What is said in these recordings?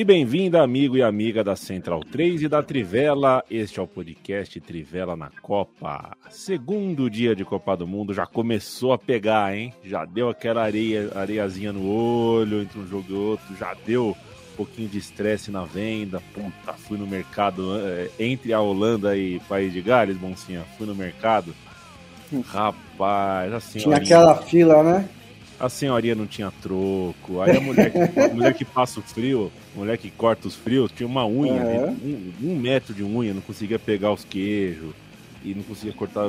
E bem-vinda, amigo e amiga da Central 3 e da Trivela. Este é o podcast Trivela na Copa. Segundo dia de Copa do Mundo já começou a pegar, hein? Já deu aquela areia, areiazinha no olho entre um jogo e outro, já deu um pouquinho de estresse na venda. Puta, fui no mercado é, entre a Holanda e País de Gales, Boncinha. Fui no mercado. Rapaz, assim. Tinha aquela fila, né? A senhorinha não tinha troco, aí a mulher que, a mulher que passa o frio, a mulher que corta os frios, tinha uma unha, uhum. um, um, metro de unha, não conseguia pegar os queijos, e não conseguia cortar,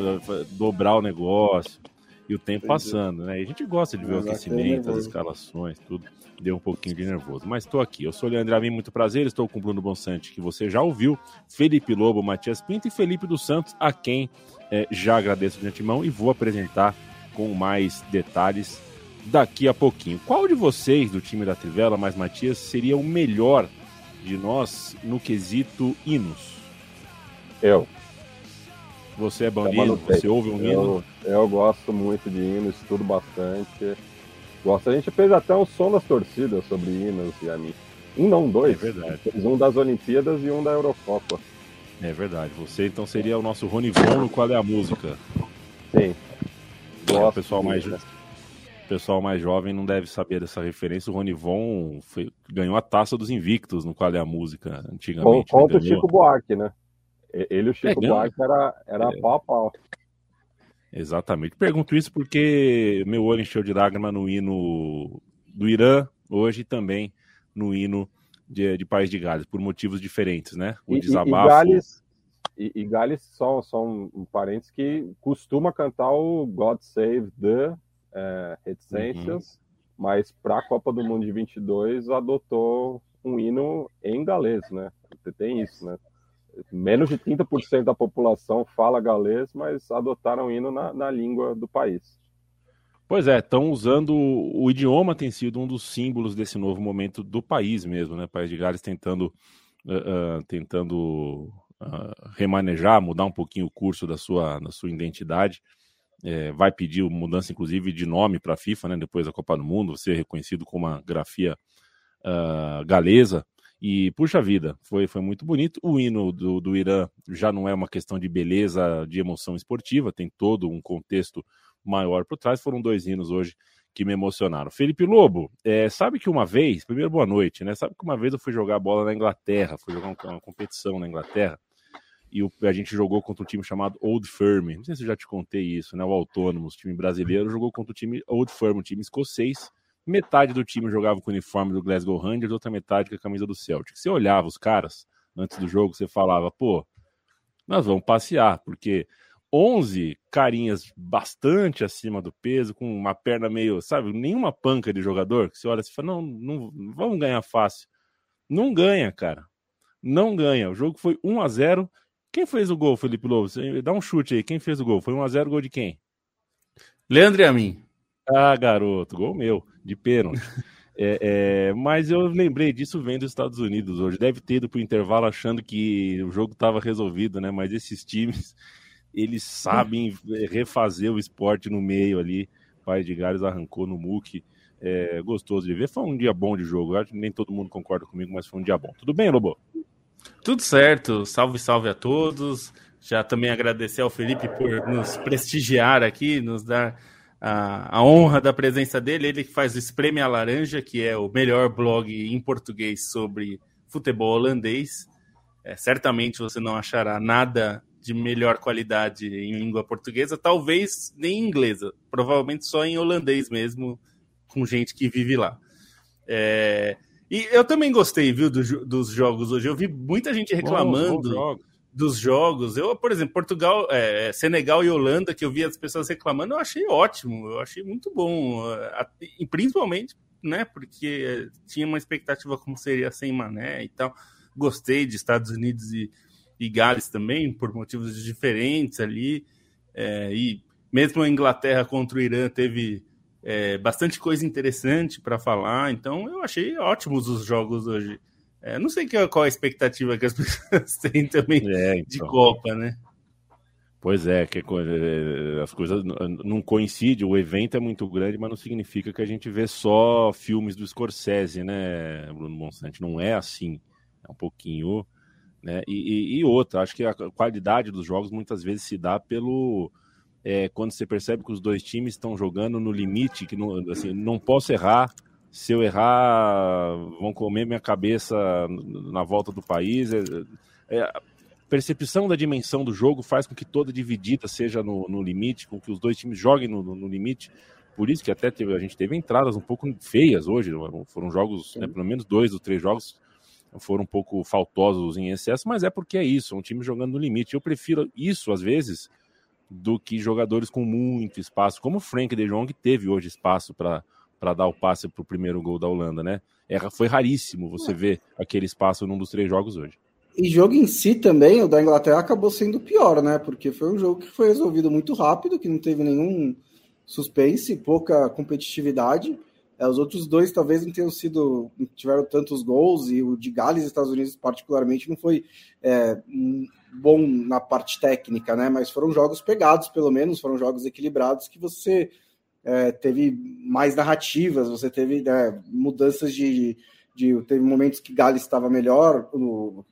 dobrar o negócio, e o tempo passando, né? E a gente gosta de ver Mas o aquecimento, as escalações, tudo, deu um pouquinho de nervoso. Mas estou aqui, eu sou o Leandro Avim, muito prazer, estou com o Bruno Bonsante, que você já ouviu, Felipe Lobo, Matias Pinto e Felipe dos Santos, a quem é, já agradeço de antemão, e vou apresentar com mais detalhes daqui a pouquinho. Qual de vocês do time da Trivela, mais Matias, seria o melhor de nós no quesito hinos? Eu. Você é bom de hino? Você ouve um hino? Eu, gosto muito de hinos, estudo bastante. Gosto. A gente fez até um som das torcidas sobre hinos e a mim. Um não, dois. É verdade. Fez um das Olimpíadas e um da Eurocopa. É verdade. Você então seria o nosso Ronivon no Qual é a Música? Sim. Gosto é, o pessoal mais? Pessoal mais jovem não deve saber dessa referência. O Ronivon foi, ganhou a taça dos invictos no Qual é a Música, antigamente. Contra o Chico Buarque, né? Ele e o Chico é, Buarque era, era é. pau a pau. Exatamente. Pergunto isso porque meu olho encheu de lágrima no hino do Irã, hoje também no hino de, de País de Gales, por motivos diferentes, né? O desabafo. E, e Gales, e, e Gales são, são parentes que costuma cantar o God Save the é, reticências, uhum. mas para a Copa do Mundo de 22 adotou um hino em galês, né? Tem isso, né? Menos de 30% da população fala galês, mas adotaram o hino na, na língua do país. Pois é, estão usando o idioma tem sido um dos símbolos desse novo momento do país mesmo, né? País de Gales tentando uh, uh, tentando uh, remanejar, mudar um pouquinho o curso da sua da sua identidade é, vai pedir mudança, inclusive, de nome para a FIFA, né, depois da Copa do Mundo, ser reconhecido como uma grafia uh, galesa. E, puxa vida, foi, foi muito bonito. O hino do, do Irã já não é uma questão de beleza, de emoção esportiva, tem todo um contexto maior por trás. Foram dois hinos hoje que me emocionaram. Felipe Lobo, é, sabe que uma vez, primeiro boa noite, né? Sabe que uma vez eu fui jogar bola na Inglaterra, fui jogar uma, uma competição na Inglaterra e o, a gente jogou contra um time chamado Old Firm. Não sei se eu já te contei isso, né? O Autônomos, time brasileiro, jogou contra o time Old Firm, um time escocês. Metade do time jogava com o uniforme do Glasgow Rangers, outra metade com a camisa do Celtic. Você olhava os caras antes do jogo, você falava, pô, nós vamos passear, porque 11 carinhas bastante acima do peso, com uma perna meio, sabe, nenhuma panca de jogador, que você olha e fala, não, não, vamos ganhar fácil. Não ganha, cara. Não ganha. O jogo foi 1 a 0 quem fez o gol, Felipe Lobo? Dá um chute aí. Quem fez o gol? Foi 1x0 gol de quem? Leandro e a mim. Ah, garoto, gol meu, de pênalti. é, é, mas eu lembrei disso vendo os Estados Unidos hoje. Deve ter ido para o intervalo achando que o jogo estava resolvido, né? Mas esses times, eles sabem refazer o esporte no meio ali. Pai de Gales arrancou no muque. É, gostoso de ver. Foi um dia bom de jogo. acho que nem todo mundo concorda comigo, mas foi um dia bom. Tudo bem, Lobo? Tudo certo, salve, salve a todos. Já também agradecer ao Felipe por nos prestigiar aqui, nos dar a, a honra da presença dele. Ele que faz o Espreme a Laranja, que é o melhor blog em português sobre futebol holandês. É, certamente você não achará nada de melhor qualidade em língua portuguesa, talvez nem em inglesa, provavelmente só em holandês mesmo, com gente que vive lá. É, e eu também gostei, viu, do, dos jogos hoje. Eu vi muita gente reclamando. dos jogos. Eu, por exemplo, Portugal, é, Senegal e Holanda, que eu vi as pessoas reclamando, eu achei ótimo, eu achei muito bom. E principalmente, né, porque tinha uma expectativa como seria sem Mané e tal. Gostei de Estados Unidos e, e Gales também, por motivos diferentes ali. É, e mesmo a Inglaterra contra o Irã teve é, bastante coisa interessante para falar, então eu achei ótimos os jogos hoje. É, não sei qual a expectativa que as pessoas têm também é, então. de Copa, né? Pois é, que é, as coisas não coincidem, o evento é muito grande, mas não significa que a gente vê só filmes do Scorsese, né, Bruno Monsanto? Não é assim, é um pouquinho, né? E, e, e outra, acho que a qualidade dos jogos muitas vezes se dá pelo é, quando você percebe que os dois times estão jogando no limite, que não, assim, não posso errar, se eu errar, vão comer minha cabeça na volta do país. É, é, a percepção da dimensão do jogo faz com que toda dividida seja no, no limite, com que os dois times joguem no, no, limite. Por isso que até teve, a gente teve entradas um pouco feias hoje. Foram jogos, né, pelo menos dois ou três jogos foram um pouco faltosos em excesso, mas é porque é isso, é um time jogando no limite. Eu prefiro isso, às vezes, do que jogadores com muito espaço, como o Frank de Jong teve hoje espaço para dar o passe para o primeiro gol da Holanda, né? É, foi raríssimo você é. ver aquele espaço num dos três jogos hoje. E jogo em si também, o da Inglaterra acabou sendo pior, né? Porque foi um jogo que foi resolvido muito rápido, que não teve nenhum suspense, pouca competitividade. É, os outros dois talvez não tenham sido, não tiveram tantos gols, e o de Gales e Estados Unidos, particularmente, não foi é, bom na parte técnica, né? Mas foram jogos pegados, pelo menos, foram jogos equilibrados que você é, teve mais narrativas, você teve né, mudanças de, de. Teve momentos que Gales estava melhor no,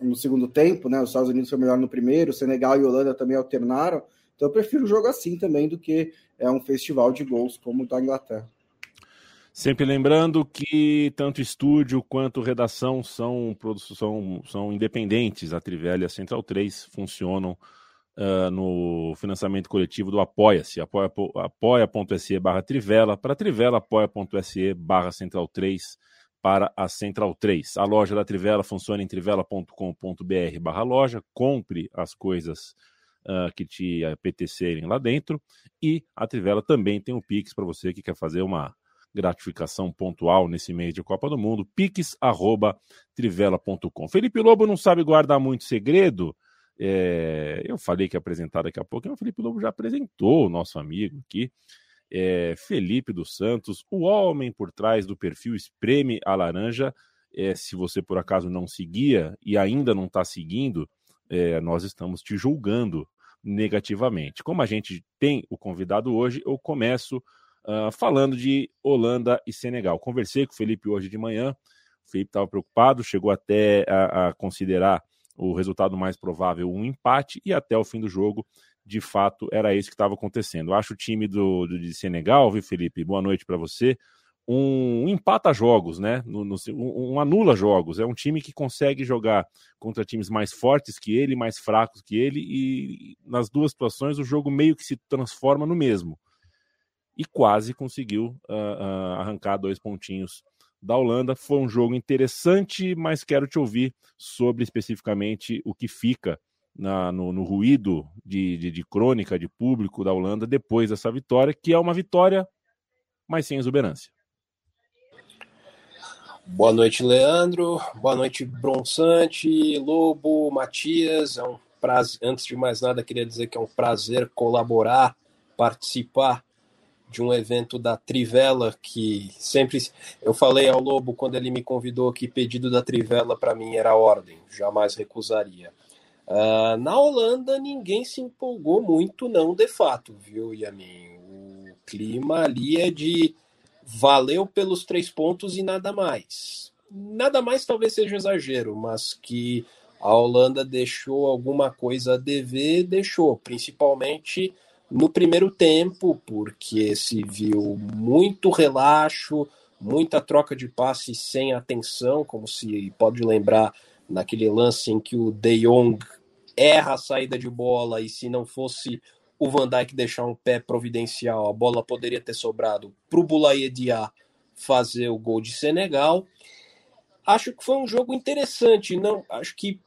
no segundo tempo, né? Os Estados Unidos foi melhor no primeiro, Senegal e Holanda também alternaram. Então eu prefiro o jogo assim também do que é um festival de gols como o da Inglaterra. Sempre lembrando que tanto estúdio quanto redação são, são, são independentes. A Trivela e a Central 3 funcionam uh, no financiamento coletivo do Apoia-se. Apoia.se barra Trivela. Para Trivela, apoia.se barra Central 3 para a Central 3. A loja da Trivela funciona em trivela.com.br barra loja. Compre as coisas uh, que te apetecerem lá dentro. E a Trivela também tem um Pix para você que quer fazer uma gratificação pontual nesse mês de Copa do Mundo, pix.trivela.com. Felipe Lobo não sabe guardar muito segredo. É, eu falei que ia apresentar daqui a pouco, o Felipe Lobo já apresentou o nosso amigo aqui, é, Felipe dos Santos, o homem por trás do perfil Espreme a Laranja. É, se você por acaso não seguia e ainda não está seguindo, é, nós estamos te julgando negativamente. Como a gente tem o convidado hoje, eu começo Uh, falando de Holanda e Senegal. Conversei com o Felipe hoje de manhã. O Felipe estava preocupado, chegou até a, a, considerar o resultado mais provável um empate, e até o fim do jogo, de fato, era isso que estava acontecendo. Acho o time do, do, de Senegal, viu, Felipe? Boa noite para você. Um, um, empata jogos, né? No, no, um, um, anula jogos. É um time que consegue jogar contra times mais fortes que ele, mais fracos que ele, e nas duas situações o jogo meio que se transforma no mesmo e quase conseguiu uh, uh, arrancar dois pontinhos da Holanda. Foi um jogo interessante, mas quero te ouvir sobre especificamente o que fica na, no, no, ruído de, de, de, crônica de público da Holanda depois dessa vitória, que é uma vitória, mas sem exuberância. Boa noite, Leandro. Boa noite, Bronsante, Lobo, Matias. É um prazer. Antes de mais nada, queria dizer que é um prazer colaborar, participar de um evento da Trivela que sempre eu falei ao Lobo quando ele me convidou que pedido da Trivela para mim era ordem, jamais recusaria. Uh, na Holanda ninguém se empolgou muito não, de fato, viu, Yamin? O clima ali é de valeu pelos três pontos e nada mais. Nada mais talvez seja exagero, mas que a Holanda deixou alguma coisa a dever, deixou, principalmente no primeiro tempo, porque se viu muito relaxo, muita troca de passe sem atenção, como se pode lembrar naquele lance em que o De Jong erra a saída de bola e se não fosse o Van Dijk deixar um pé providencial, a bola poderia ter sobrado para o Boulaye Dia fazer o gol de Senegal. Acho que foi um jogo interessante, não, acho que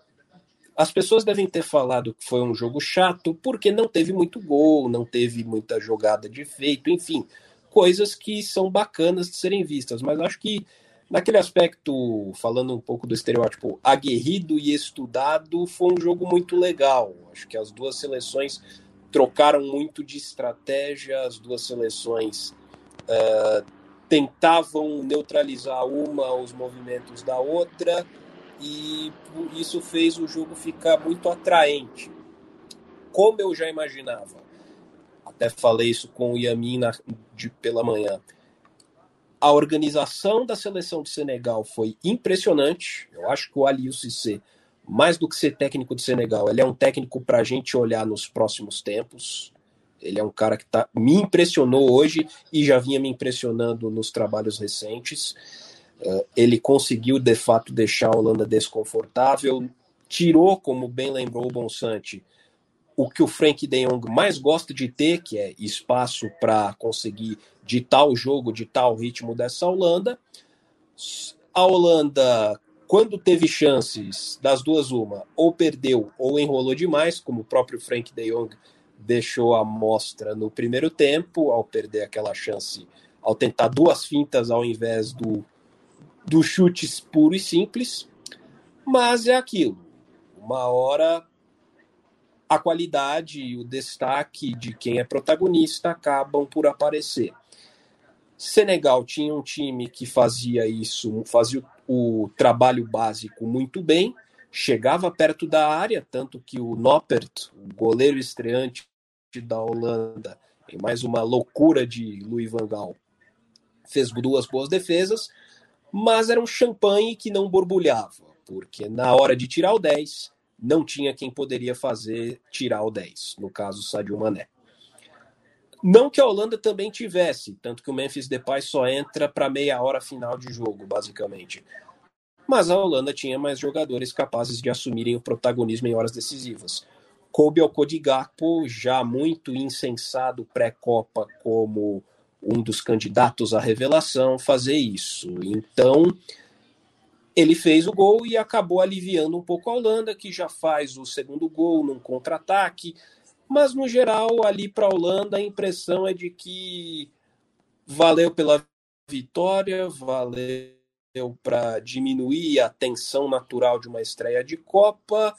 As pessoas devem ter falado que foi um jogo chato porque não teve muito gol, não teve muita jogada de efeito, enfim, coisas que são bacanas de serem vistas. Mas acho que naquele aspecto, falando um pouco do estereótipo aguerrido e estudado, foi um jogo muito legal. Acho que as duas seleções trocaram muito de estratégia, as duas seleções uh, tentavam neutralizar uma os movimentos da outra e isso fez o jogo ficar muito atraente. Como eu já imaginava, até falei isso com o Yamin na, de, pela manhã. A organização da seleção de Senegal foi impressionante. Eu acho que o Aliou Cissé, mais do que ser técnico de Senegal, ele é um técnico para a gente olhar nos próximos tempos. Ele é um cara que tá, me impressionou hoje e já vinha me impressionando nos trabalhos recentes. Uh, ele conseguiu, de fato, deixar a Holanda desconfortável, tirou, como bem lembrou o Bonsante, o que o Frank de Jong mais gosta de ter, que é espaço para conseguir ditar o jogo, ditar o ritmo dessa Holanda. A Holanda, quando teve chances das duas uma, ou perdeu ou enrolou demais, como o próprio Frank de Jong deixou a mostra no primeiro tempo, ao perder aquela chance, ao tentar duas fintas ao invés do dos chutes puro e simples, mas é aquilo. Uma hora a qualidade e o destaque de quem é protagonista acabam por aparecer. Senegal tinha um time que fazia isso, fazia o, trabalho básico muito bem, chegava perto da área, tanto que o Noppert, o goleiro estreante da Holanda, em mais uma loucura de Louis van Gaal, fez duas boas defesas, mas era um champanhe que não borbulhava, porque na hora de tirar o 10, não tinha quem poderia fazer tirar o 10, no caso Sadio Mané. Não que a Holanda também tivesse, tanto que o Memphis Depay só entra para meia hora final de jogo, basicamente. Mas a Holanda tinha mais jogadores capazes de assumirem o protagonismo em horas decisivas. Coube ao Codigapo, já muito insensado pré-copa como um dos candidatos à revelação fazer isso. Então, ele fez o gol e acabou aliviando um pouco a Holanda, que já faz o segundo gol num contra-ataque. Mas, no geral, ali para a Holanda, a impressão é de que valeu pela vitória, valeu para diminuir a tensão natural de uma estreia de Copa.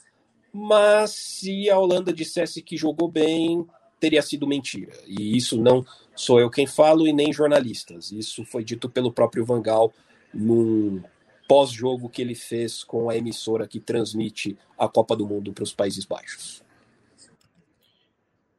Mas se a Holanda dissesse que jogou bem, teria sido mentira. E isso não sou eu quem falo e nem jornalistas. Isso foi dito pelo próprio Vangal num pós-jogo que ele fez com a emissora que transmite a Copa do Mundo para os Países Baixos.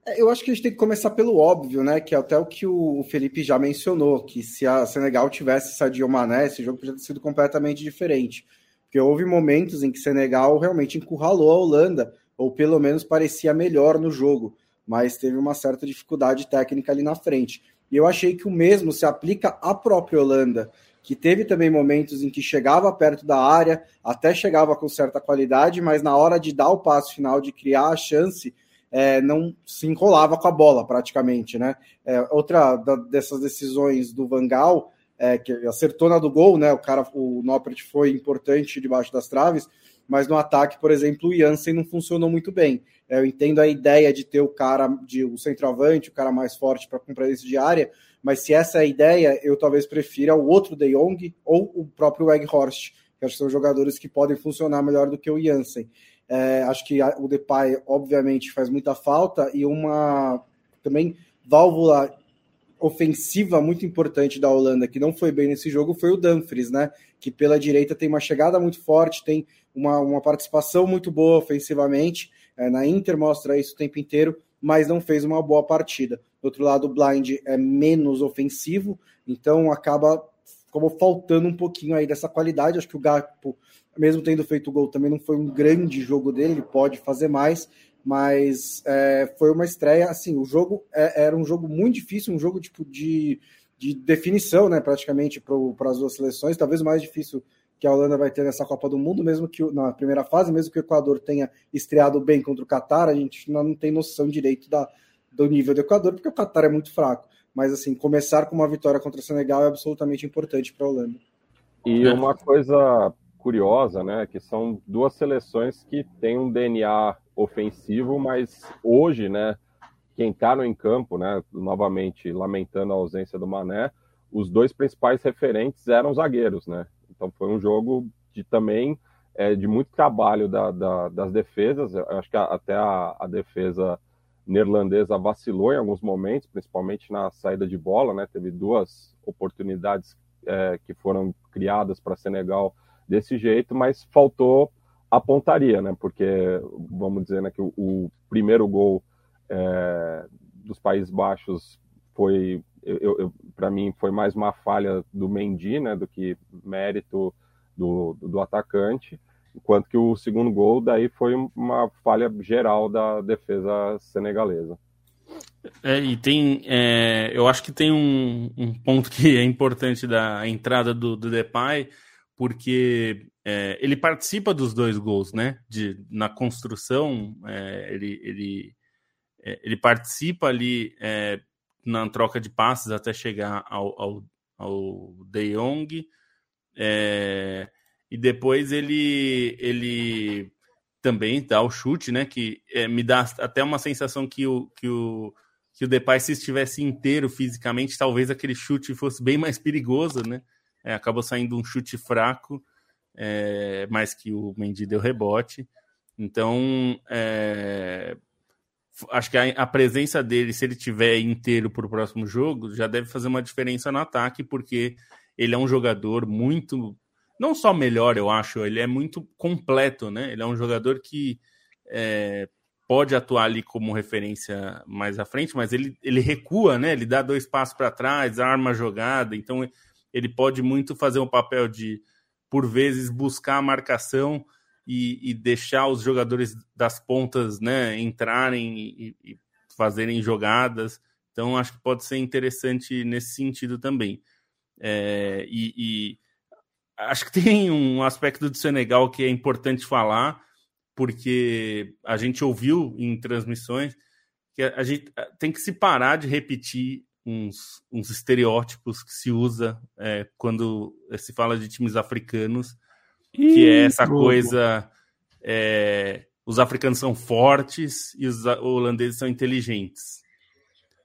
É, eu acho que a gente tem que começar pelo óbvio, né? Que é até o que o Felipe já mencionou, que se a Senegal tivesse Sadio Mané, esse jogo poderia ter sido completamente diferente. Porque houve momentos em que Senegal realmente encurralou a Holanda, ou pelo menos parecia melhor no jogo mas teve uma certa dificuldade técnica ali na frente. E eu achei que o mesmo se aplica à própria Holanda, que teve também momentos em que chegava perto da área, até chegava com certa qualidade, mas na hora de dar o passo final, de criar a chance, é, não se enrolava com a bola praticamente, né? É, outra da, dessas decisões do Vangal, é, que acertou na do gol, né? O cara, o Noppert foi importante debaixo das traves, mas no ataque, por exemplo, o Jansen não funcionou muito bem. É, eu entendo a ideia de ter o cara, de o centroavante, o cara mais forte para com presença de área, mas se essa é a ideia, eu talvez prefira o outro De Jong ou o próprio Weghorst, que acho que são jogadores que podem funcionar melhor do que o Jansen. É, acho que o Depay, obviamente, faz muita falta e uma também válvula ofensiva muito importante da Holanda, que não foi bem nesse jogo, foi o Dumfries, né? Que pela direita tem uma chegada muito forte, tem uma, uma participação muito boa ofensivamente. É, na Inter mostra isso o tempo inteiro, mas não fez uma boa partida. Do outro lado, o Blind é menos ofensivo, então acaba como faltando um pouquinho aí dessa qualidade. Acho que o Gakpo, mesmo tendo feito o gol, também não foi um grande jogo dele, ele pode fazer mais, mas é, foi uma estreia, assim, o jogo é, era um jogo muito difícil, um jogo tipo de, de definição, né, praticamente para as duas seleções, talvez o mais difícil que a Holanda vai ter nessa Copa do Mundo, mesmo que na primeira fase, mesmo que o Equador tenha estreado bem contra o Catar, a gente não tem noção direito da, do nível do Equador, porque o Catar é muito fraco. Mas assim, começar com uma vitória contra o Senegal é absolutamente importante para a Holanda. E uma coisa curiosa, né? Que são duas seleções que têm um DNA ofensivo, mas hoje, né? Quem está no em campo, né? Novamente lamentando a ausência do Mané, os dois principais referentes eram zagueiros, né? Então foi um jogo de também é, de muito trabalho da, da, das defesas. Eu acho que a, até a, a, defesa neerlandesa vacilou em alguns momentos, principalmente na saída de bola, né? Teve duas oportunidades é, que foram criadas para Senegal desse jeito, mas faltou a pontaria, né? Porque vamos dizer né, que o, o primeiro gol é, dos Países Baixos foi, para mim, foi mais uma falha do Mendy, né? Do que mérito do, do atacante, enquanto que o segundo gol daí foi uma falha geral da defesa senegalesa. É, e tem, é, eu acho que tem um, um, ponto que é importante da entrada do, do Depay, porque é, ele participa dos dois gols, né? De, na construção, é, ele, ele, é, ele participa ali é, na troca de passes até chegar ao, ao, ao De Jong. É, e depois ele ele também dá o chute, né? Que é, me dá até uma sensação que o, que o, que o Depay, se estivesse inteiro fisicamente, talvez aquele chute fosse bem mais perigoso, né? É, acabou saindo um chute fraco, é, que o Mendy deu rebote. Então, é, acho que a, a, presença dele, se ele tiver inteiro para o próximo jogo, já deve fazer uma diferença no ataque, porque ele é um jogador muito. Não só melhor, eu acho, ele é muito completo, né? Ele é um jogador que é, pode atuar ali como referência mais à frente, mas ele, ele recua, né? Ele dá dois passos para trás, arma a jogada, então ele pode muito fazer um papel de, por vezes, buscar a marcação e, e deixar os jogadores das pontas né, entrarem e, e fazerem jogadas. Então, acho que pode ser interessante nesse sentido também. É, e, e, acho que tem um aspecto do Senegal que é importante falar, porque a gente ouviu em transmissões que a, gente tem que se parar de repetir uns, uns estereótipos que se usa é, quando se fala de times africanos, Ih, que é essa coisa. É, os africanos são fortes e os holandeses são inteligentes.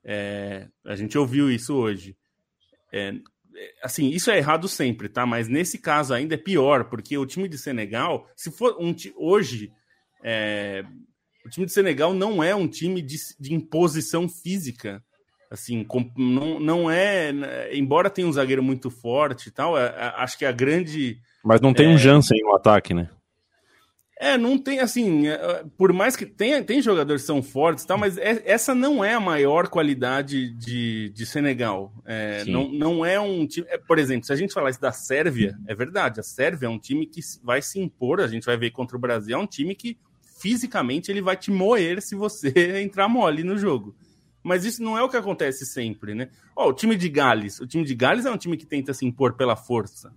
É, a gente ouviu isso hoje. É, assim, isso é errado sempre, tá? Mas nesse caso ainda é pior, porque o time de Senegal, se for um hoje, é, o time de Senegal não é um time de, de imposição física. Assim, com, não, não é. Embora tenha um zagueiro muito forte e tal, é, é, acho que a grande. Mas não tem um é, Jansen no ataque, né? É, não tem, assim, é, por mais que tenha, tem jogadores que são fortes e tal, mas é, essa não é a maior qualidade de, de Senegal. É, não, não é um time. É, por exemplo, se a gente falar isso da Sérvia, é verdade, a Sérvia é um time que vai se impor, a gente vai ver contra o Brasil, é um time que fisicamente ele vai te moer se você entrar mole no jogo. Mas isso não é o que acontece sempre, né? Ó, o time de Gales, o time de Gales é um time que tenta se impor pela força.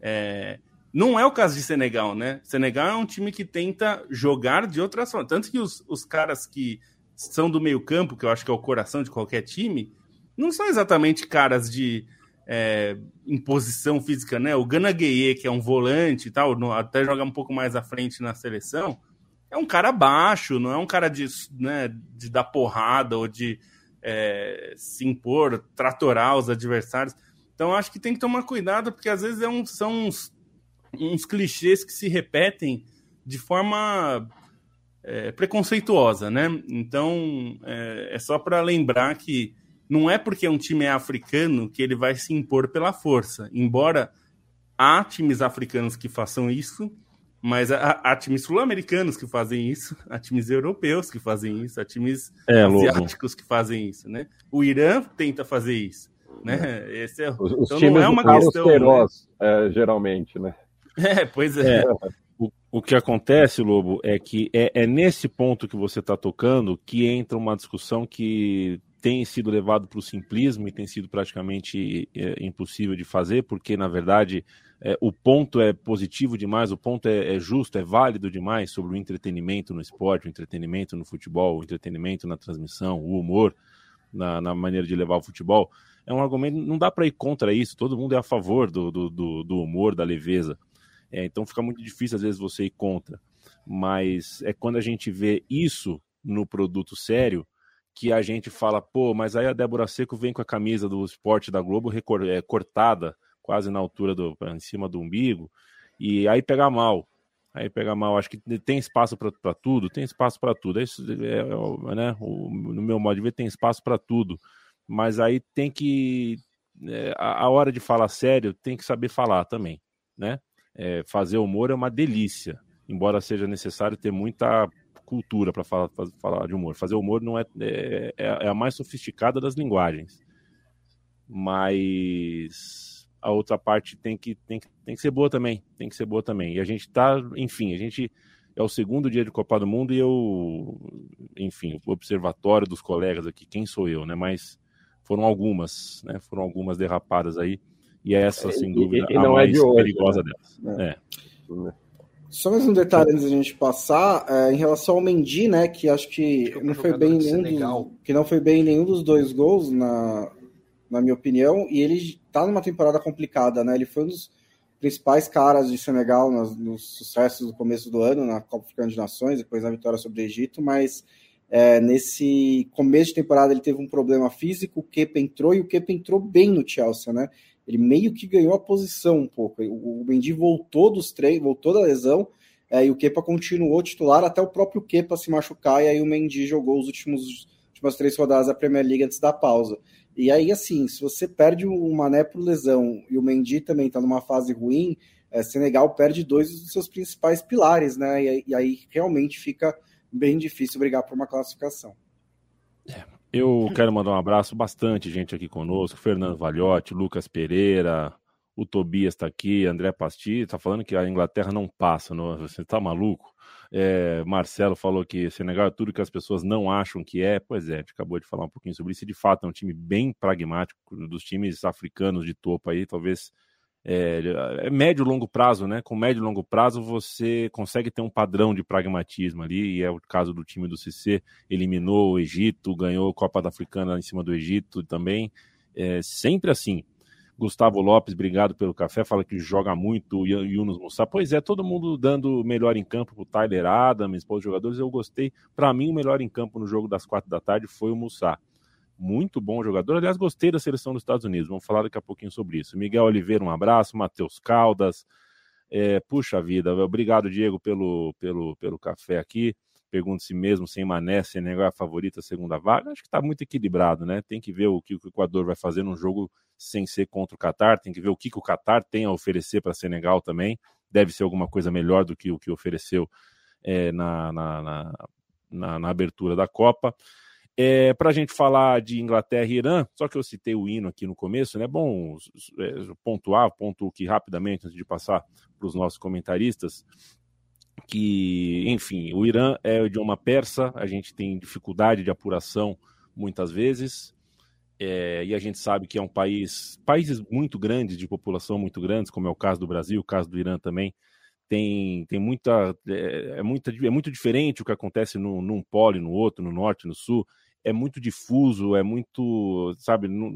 É, não é o caso de Senegal, né? Senegal é um time que tenta jogar de outras formas. Tanto que os, os caras que são do meio-campo, que eu acho que é o coração de qualquer time, não são exatamente caras de é, imposição física, né? O Gana Gueye, que é um volante e tal, até joga um pouco mais à frente na seleção, é um cara baixo, não é um cara de, né, de dar porrada ou de é, se impor, tratorar os adversários. Então acho que tem que tomar cuidado, porque às vezes é um, são uns uns clichês que se repetem de forma é, preconceituosa, né? Então é, é só para lembrar que não é porque um time é africano que ele vai se impor pela força. Embora há times africanos que façam isso, mas há, há times sul-americanos que fazem isso, há times europeus que fazem isso, há times é, asiáticos que fazem isso, né? O Irã tenta fazer isso, né? Esse é, os, então não é uma questão feroz, né? é, geralmente, né? É, pois é. é o, o, que acontece, Lobo, é que é, é nesse ponto que você está tocando que entra uma discussão que tem sido levado para o simplismo e tem sido praticamente é, impossível de fazer, porque, na verdade, é, o ponto é positivo demais, o ponto é, é, justo, é válido demais sobre o entretenimento no esporte, o entretenimento no futebol, o entretenimento na transmissão, o humor na, na maneira de levar o futebol. É um argumento, não dá para ir contra isso, todo mundo é a favor do, do, do humor, da leveza. É, então fica muito difícil às vezes você ir contra. Mas é quando a gente vê isso no produto sério que a gente fala, pô, mas aí a Débora Seco vem com a camisa do esporte da Globo é, cortada, quase na altura do, em cima do umbigo, e aí pega mal. Aí pega mal. Acho que tem espaço para tudo, tem espaço para tudo. É, é, né, o, no meu modo de ver, tem espaço para tudo. Mas aí tem que. É, a, a, hora de falar sério, tem que saber falar também. Né? É, fazer humor é uma delícia, embora seja necessário ter muita cultura para falar, falar de humor. Fazer humor não é, é, é, é a mais sofisticada das linguagens. Mas a outra parte tem que, tem, que, tem que ser boa também. Tem que ser boa também. E a gente tá, enfim, a gente é o segundo dia de Copa do Mundo e eu, enfim, o observatório dos colegas aqui, quem sou eu, né? Mas foram algumas, né? Foram algumas derrapadas aí. E essa, sem dúvida, e, e a é mais é hoje, perigosa né? delas. É. é. Só mais um detalhe antes da gente passar, é, em relação ao Mendy, né, que acho que não foi bem nenhum dos, que não foi bem nenhum dos dois gols na, na minha opinião, e ele tá numa temporada complicada, né? Ele foi um dos principais caras de Senegal nos, nos sucessos do começo do ano na Copa Africana de Nações, depois na vitória sobre o Egito, mas é, nesse começo de temporada ele teve um problema físico, o Kepa entrou e o Kepa entrou bem no Chelsea, né? ele meio que ganhou a posição um pouco. O, Mendy voltou dos treinos, voltou da lesão, é, e o Kepa continuou titular até o próprio Kepa se machucar, e aí o Mendy jogou os últimos últimas três rodadas da Premier League antes da pausa. E aí, assim, se você perde o Mané por lesão e o Mendy também está numa fase ruim, é, Senegal perde dois dos seus principais pilares, né? E, e aí realmente fica bem difícil brigar por uma classificação. É, eu quero mandar um abraço, bastante gente aqui conosco, Fernando Valhotti, Lucas Pereira, o Tobias está aqui, André Pasti, está falando que a Inglaterra não passa, não, você está maluco? É, Marcelo falou que Senegal é tudo que as pessoas não acham que é. Pois é, a gente acabou de falar um pouquinho sobre isso. E de fato é um time bem pragmático, dos times africanos de topo aí, talvez é, é médio e longo prazo, né? Com médio e longo prazo você consegue ter um padrão de pragmatismo ali, e é o caso do time do CC, eliminou o Egito, ganhou a Copa da Africana em cima do Egito também, é sempre assim. Gustavo Lopes, obrigado pelo café, fala que joga muito o Yunus Musa. Pois é, todo mundo dando melhor em campo pro Tyler Adams, para os jogadores, eu gostei. Para mim, o melhor em campo no jogo das quatro da tarde foi o Musa muito bom jogador. Aliás, gostei da seleção dos Estados Unidos. Vamos falar daqui a pouquinho sobre isso. Miguel Oliveira, um abraço. Matheus Caldas. É, puxa vida, obrigado, Diego, pelo, pelo, pelo café aqui. Pergunto se mesmo sem Mané, Senegal é a favorita segunda vaga. Acho que está muito equilibrado, né? Tem que ver o que o Equador vai fazer num jogo sem ser contra o Catar. Tem que ver o que, que o Catar tem a oferecer para Senegal também. Deve ser alguma coisa melhor do que o que ofereceu é, na, na, na, na, na abertura da Copa. É, para a gente falar de Inglaterra e Irã, só que eu citei o hino aqui no começo, né? Bom, é, pontuar, ponto que rapidamente, antes de passar para os nossos comentaristas, que, enfim, o Irã é o idioma persa, a gente tem dificuldade de apuração muitas vezes, é, e a gente sabe que é um país, países muito grandes, de população muito grandes, como é o caso do Brasil, o caso do Irã também, tem, tem muita é, é, muita. é muito diferente o que acontece no, num polo e no outro, no norte, no sul é muito difuso, é muito, sabe, não,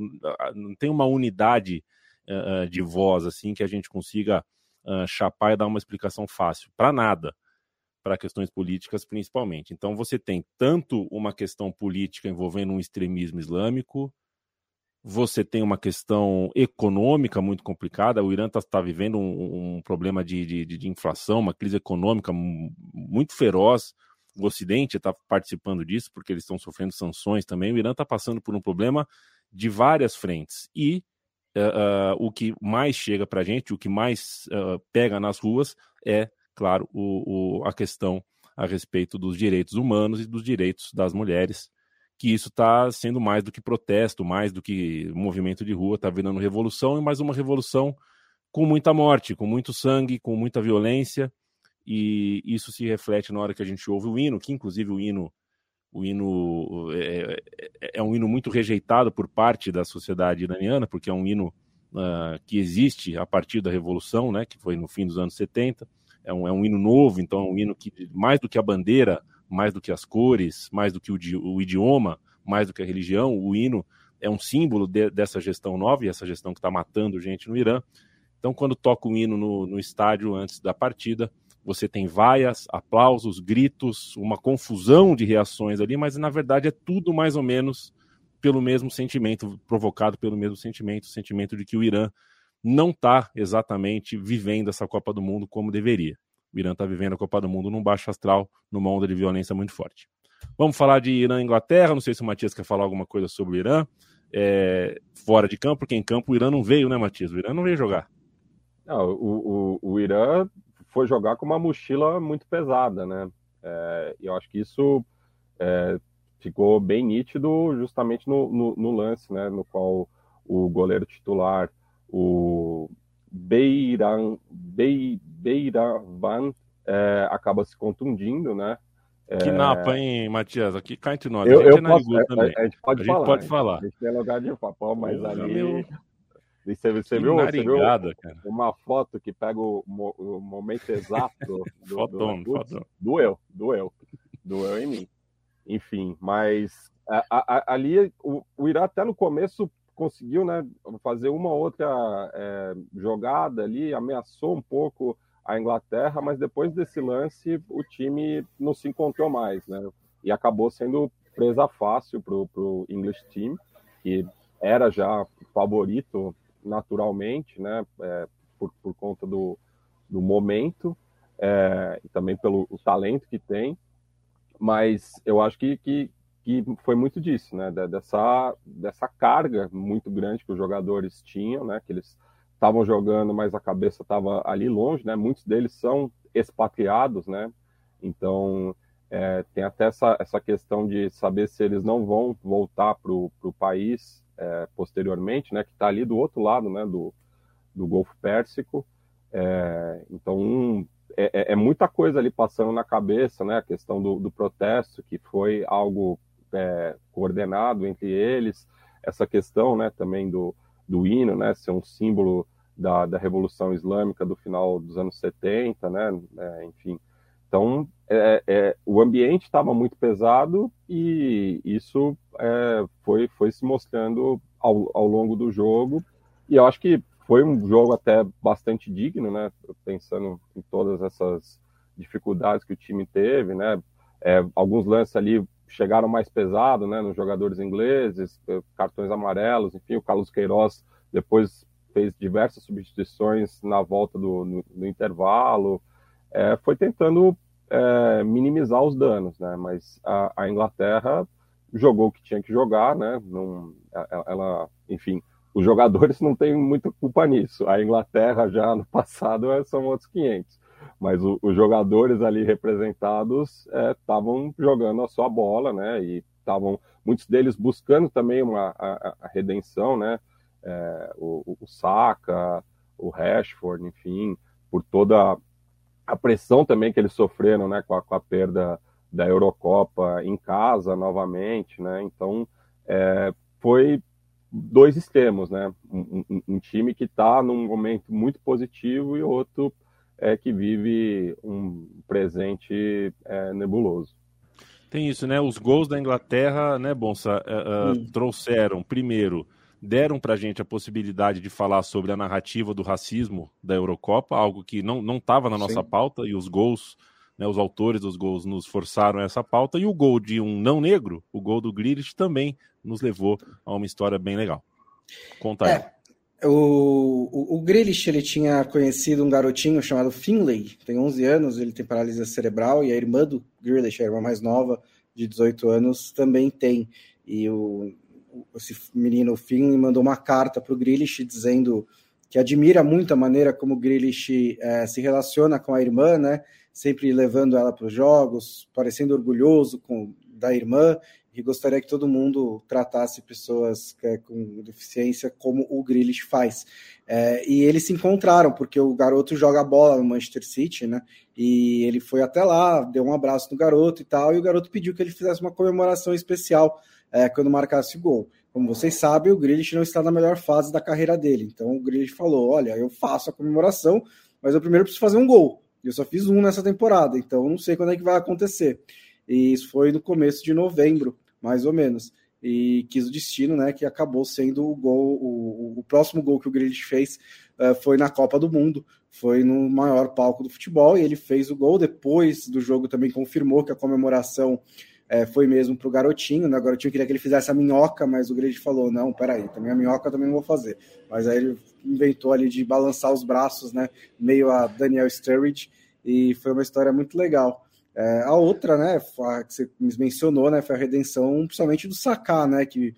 não tem uma unidade uh, de voz assim que a gente consiga uh, chapar e dar uma explicação fácil para nada, para questões políticas principalmente. Então você tem tanto uma questão política envolvendo um extremismo islâmico, você tem uma questão econômica muito complicada. O Irã está tá vivendo um, um problema de, de, de inflação, uma crise econômica muito feroz o Ocidente está participando disso, porque eles estão sofrendo sanções também. O Irã está passando por um problema de várias frentes. E uh, o que mais chega para a gente, o que mais uh, pega nas ruas é, claro, o, o, a questão a respeito dos direitos humanos e dos direitos das mulheres, que isso está sendo mais do que protesto, mais do que movimento de rua, está virando revolução, e mais uma revolução com muita morte, com muito sangue, com muita violência e isso se reflete na hora que a gente ouve o hino, que inclusive o hino o hino é, é, é um hino muito rejeitado por parte da sociedade iraniana, porque é um hino uh, que existe a partir da Revolução, né, que foi no fim dos anos 70, é um, é um hino novo, então é um hino que, mais do que a bandeira, mais do que as cores, mais do que o, o idioma, mais do que a religião, o hino é um símbolo de, dessa gestão nova, e essa gestão que está matando gente no Irã, Então, quando toca o hino no, no estádio antes da partida, você tem vaias, aplausos, gritos, uma confusão de reações ali, mas na verdade é tudo mais ou menos pelo mesmo sentimento, provocado pelo mesmo sentimento, o sentimento de que o Irã não está exatamente vivendo essa Copa do Mundo como deveria. O Irã está vivendo a Copa do Mundo num baixo astral, numa onda de violência muito forte. Vamos falar de Irã e Inglaterra. Não sei se o Matias quer falar alguma coisa sobre o Irã. É, fora de campo, porque em campo o Irã não veio, né, Matias? O Irã não veio jogar. Não, o, o, o Irã foi jogar com uma mochila muito pesada, né? É, e eu acho que isso é, ficou bem nítido justamente no, no, no, lance, né? No qual o goleiro titular, o Beiran, Be, Beiravan, é, acaba se contundindo, né? Que napa, hein, Matias? Aqui cá entre nós. Eu, a gente, eu posso, é, também. A, gente pode a falar. Gente pode falar. A gente tem lugar de papo, mas ali. meu. Você, você, Que viu, você viu uma foto que pega o, mo- o momento exato do, do, Fotão, do fotão. doeu, doeu, doeu em mim. Enfim, mas a- a- ali o, o Irã até no começo conseguiu, né, fazer uma outra é, jogada ali, ameaçou um pouco a Inglaterra, mas depois desse lance o time não se encontrou mais, né? E acabou sendo presa fácil para o English Team, que era já favorito naturalmente, né? é, por, por conta do, do momento é, e também pelo talento que tem. Mas eu acho que, que, que foi muito disso, né? de- Dessa, dessa carga muito grande que os jogadores tinham, né? Que eles estavam jogando, mas a cabeça estava ali longe, né? Muitos deles são expatriados, né? Então é, tem até essa, essa questão de saber se eles não vão voltar para o país é, posteriormente, né? Que está ali do outro lado, né? Do, do Golfo Pérsico. É, então um, é, é- é muita coisa ali passando na cabeça, né? A questão do, do protesto, que foi algo é, coordenado entre eles, essa questão, né? Também do, do hino, né? Ser um símbolo da, da Revolução Islâmica do final dos anos 70, né? É, enfim. Então, é, é, o ambiente estava muito pesado e isso é, foi, foi se mostrando ao, ao longo do jogo. E eu acho que foi um jogo até bastante digno, né? Pensando em todas essas dificuldades que o time teve, né? É, alguns lances ali chegaram mais pesado, né? Nos jogadores ingleses, eh, cartões amarelos, enfim, o Carlos Queiroz depois fez diversas substituições na volta do no, no intervalo, é, foi tentando é, minimizar os danos, né? Mas a, a Inglaterra jogou o que tinha que jogar, né? Não, ela, enfim, os jogadores não têm muita culpa nisso. A Inglaterra já no passado é, são outros 500. Mas o- os jogadores ali representados estavam jogando a sua bola, né? E estavam muitos deles buscando também uma a, a- redenção, né? É, o- o Saka, o Rashford, enfim, por toda a pressão também que eles sofreram, né? Com a, com a perda da Eurocopa em casa novamente, né? Então é, foi dois extremos, né? Um, um- um time que está num momento muito positivo e outro é, que vive um presente é, nebuloso. Tem isso, né? Os gols da Inglaterra, né, Bonsa, eh, Hum. trouxeram, primeiro, deram pra gente a possibilidade de falar sobre a narrativa do racismo da Eurocopa, algo que não não estava na nossa Sim. pauta, e os gols, né, os autores dos gols nos forçaram essa pauta, e o gol de um não negro, o gol do Grealish, também nos levou a uma história bem legal. Conta aí. É, o, o, o Grealish, ele tinha conhecido um garotinho chamado Finlay, tem 11 anos, ele tem paralisia cerebral, e a irmã do Grealish, a irmã mais nova, de 18 anos, também tem. E o- esse menino, o Finlay, mandou uma carta para o Grealish dizendo que admira muito a maneira como o Grealish eh, se relaciona com a irmã, né? Sempre levando ela para os jogos, parecendo orgulhoso com, da irmã, e gostaria que todo mundo tratasse pessoas que- com deficiência como o Grealish faz. É, e eles se encontraram, porque o garoto joga bola no Manchester City, né? E ele foi até lá, deu um abraço no garoto e tal, e o garoto pediu que ele fizesse uma comemoração especial é, quando marcasse o gol. Como vocês sabem, o Grealish não está na melhor fase da carreira dele. Então o Grealish falou: olha, eu faço a comemoração, mas eu primeiro preciso fazer um gol. Eu só fiz um nessa temporada, então não sei quando é que vai acontecer. E isso foi no começo de novembro, mais ou menos. E quis o destino, né? Que acabou sendo o gol, o, o, próximo gol que o Grealish fez uh, foi na Copa do Mundo, foi no maior palco do futebol, e ele fez o gol. Depois do jogo também confirmou que a comemoração é, foi mesmo para o garotinho, né? O garotinho queria que ele fizesse a minhoca, mas o Grealish falou: não, peraí, também a minhoca também não vou fazer. Mas aí ele inventou ali de balançar os braços, né? Meio a Daniel Sturridge, e foi uma história muito legal. É, a outra, né, a que você mencionou, né, foi a redenção principalmente do Saká, né, que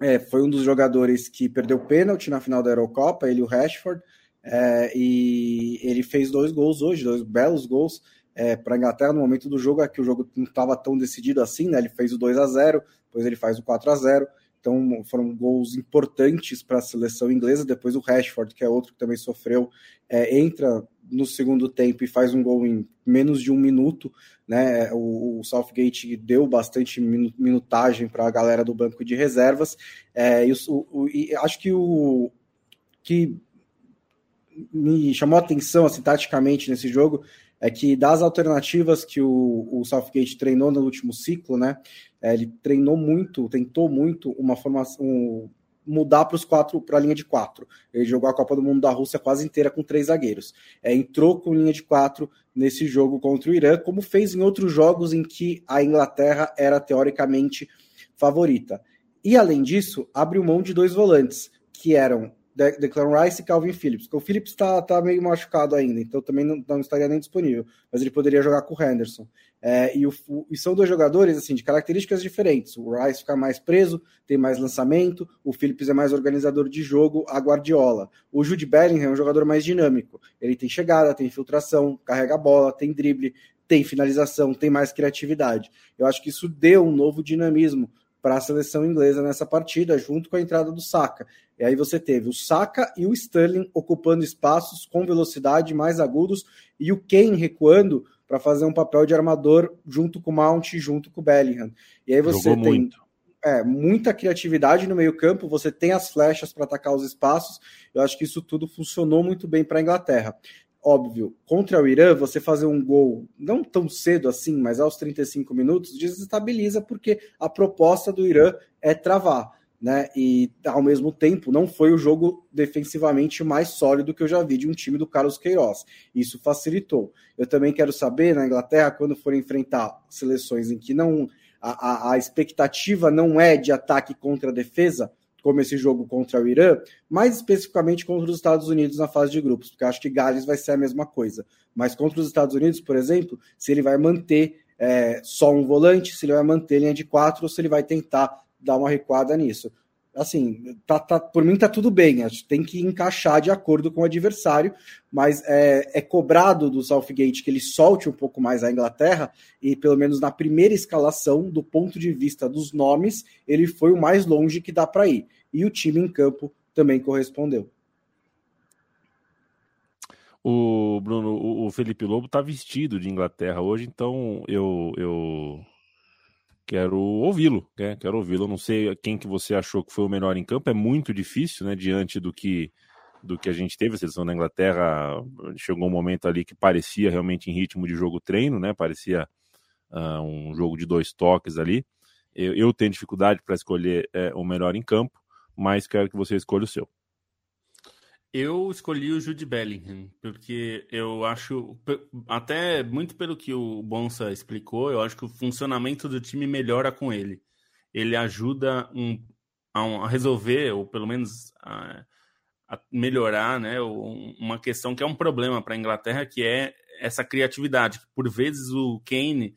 é, foi um dos jogadores que perdeu pênalti na final da Eurocopa, ele e o Rashford, é, e ele fez dois gols hoje, dois belos gols é, para a Inglaterra no momento do jogo, é que o jogo não estava tão decidido assim, né, ele fez o 2 a 0 depois ele faz o 4 a 0 então foram gols importantes para a seleção inglesa. Depois o Rashford, que é outro que também sofreu, é, entra no segundo tempo e faz um gol em menos de um minuto. Né? O, o Southgate deu bastante minutagem para a galera do banco de reservas. É, e, o, o, e acho que o que me chamou a atenção assim, taticamente nesse jogo é que das alternativas que o, o Southgate treinou no último ciclo, né? É, ele treinou muito, tentou muito uma formação, um, mudar para os quatro, para a linha de quatro. Ele jogou a Copa do Mundo da Rússia quase inteira com três zagueiros. É, entrou com linha de quatro nesse jogo contra o Irã, como fez em outros jogos em que a Inglaterra era teoricamente favorita. E além disso, abriu mão de dois volantes, que eram Declan Rice e Calvin Phillips. o Phillips está tá meio machucado ainda, então também não, não, estaria nem disponível, mas ele poderia jogar com o Henderson. É, e, o, e, são dois jogadores assim de características diferentes. O Rice fica mais preso, tem mais lançamento, o Phillips é mais organizador de jogo, a Guardiola. O Jude Bellingham é um jogador mais dinâmico. Ele tem chegada, tem infiltração, carrega a bola, tem drible, tem finalização, tem mais criatividade. Eu acho que isso deu um novo dinamismo para a seleção inglesa nessa partida, junto com a entrada do Saka. E aí você teve o Saka e o Sterling ocupando espaços com velocidade mais agudos e o Kane recuando para fazer um papel de armador junto com o Mount, junto com o Bellingham. E aí você Jogou tem muito. É, muita criatividade no meio-campo, você tem as flechas para atacar os espaços. Eu acho que isso tudo funcionou muito bem para a Inglaterra óbvio, contra o Irã, você fazer um gol não tão cedo assim, mas aos 35 minutos, desestabiliza porque a proposta do Irã é travar, né? E ao mesmo tempo, não foi o jogo defensivamente mais sólido que eu já vi de um time do Carlos Queiroz. Isso facilitou. Eu também quero saber na Inglaterra, quando for enfrentar seleções em que não a, a, a expectativa não é de ataque contra a defesa, como esse jogo contra o Irã, mais especificamente contra os Estados Unidos na fase de grupos, porque acho que Gales vai ser a mesma coisa. Mas contra os Estados Unidos, por exemplo, se ele vai manter é, só um volante, se ele vai manter linha de quatro ou se ele vai tentar dar uma recuada nisso. Assim, tá, tá, por mim tá tudo bem, acho que tem que encaixar de acordo com o adversário, mas é, é cobrado do Southgate que ele solte um pouco mais a Inglaterra, e pelo menos na primeira escalação, do ponto de vista dos nomes, ele foi o mais longe que dá para ir e o time em campo também correspondeu. O Bruno, o Felipe Lobo está vestido de Inglaterra hoje, então eu, eu quero ouvi-lo, né? Quero ouvi-lo. Não sei quem que você achou que foi o melhor em campo. É muito difícil, né? Diante do que do que a gente teve, a seleção da Inglaterra chegou um momento ali que parecia realmente em ritmo de jogo treino, né? Parecia uh, um jogo de dois toques ali. Eu, eu tenho dificuldade para escolher é, o melhor em campo mas quero que você escolha o seu. Eu escolhi o Jude Bellingham, porque eu acho, até muito pelo que o Bonsa explicou, eu acho que o funcionamento do time melhora com ele. Ele ajuda um, a, um, a, resolver, ou pelo menos a, a melhorar, né, uma questão que é um problema para a Inglaterra, que é essa criatividade. Por vezes o Kane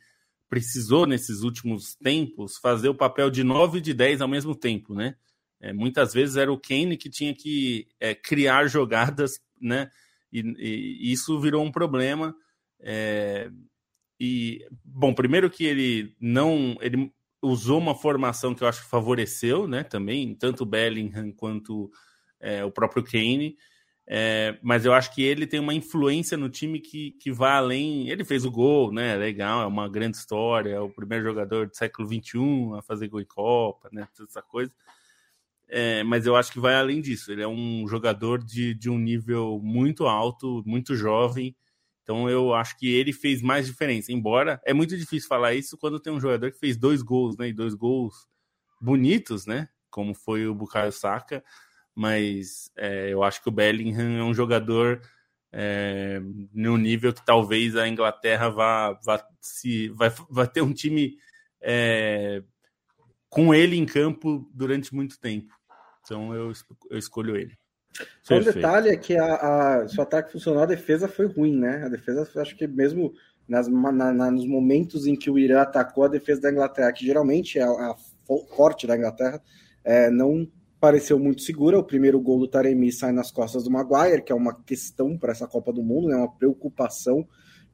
precisou, nesses últimos tempos, fazer o papel de 9 e de 10 ao mesmo tempo, né? É, muitas vezes era o Kane que tinha que é, criar jogadas, né? E, e, isso virou um problema. É, e bom, primeiro que ele não, ele usou uma formação que eu acho que favoreceu, né? Também tanto Bellingham quanto é, o próprio Kane. É, mas eu acho que ele tem uma influência no time que, que vai além. Ele fez o gol, né? Legal, é uma grande história. É o primeiro jogador do século XXI a fazer gol em Copa, né? Toda essa coisa. É, mas eu acho que vai além disso. Ele é um jogador de, de um nível muito alto, muito jovem. Então eu acho que ele fez mais diferença. Embora é muito difícil falar isso quando tem um jogador que fez dois gols, né? E dois gols bonitos, né? Como foi o Bukayo Saka. mas é, eu acho que o Bellingham é um jogador é, no nível que talvez a Inglaterra vá, vá, se, vai, vai ter um time é, com ele em campo durante muito tempo. Então eu, eu escolho ele. Só um detalhe é que a, a, se o ataque funcionou, a defesa foi ruim, né? A defesa, acho que mesmo nas, na, na, nos momentos em que o Irã atacou a defesa da Inglaterra, que geralmente é a, a forte da Inglaterra, é, não pareceu muito segura. O primeiro gol do Taremi sai nas costas do Maguire, que é uma questão para essa Copa do Mundo, né? uma preocupação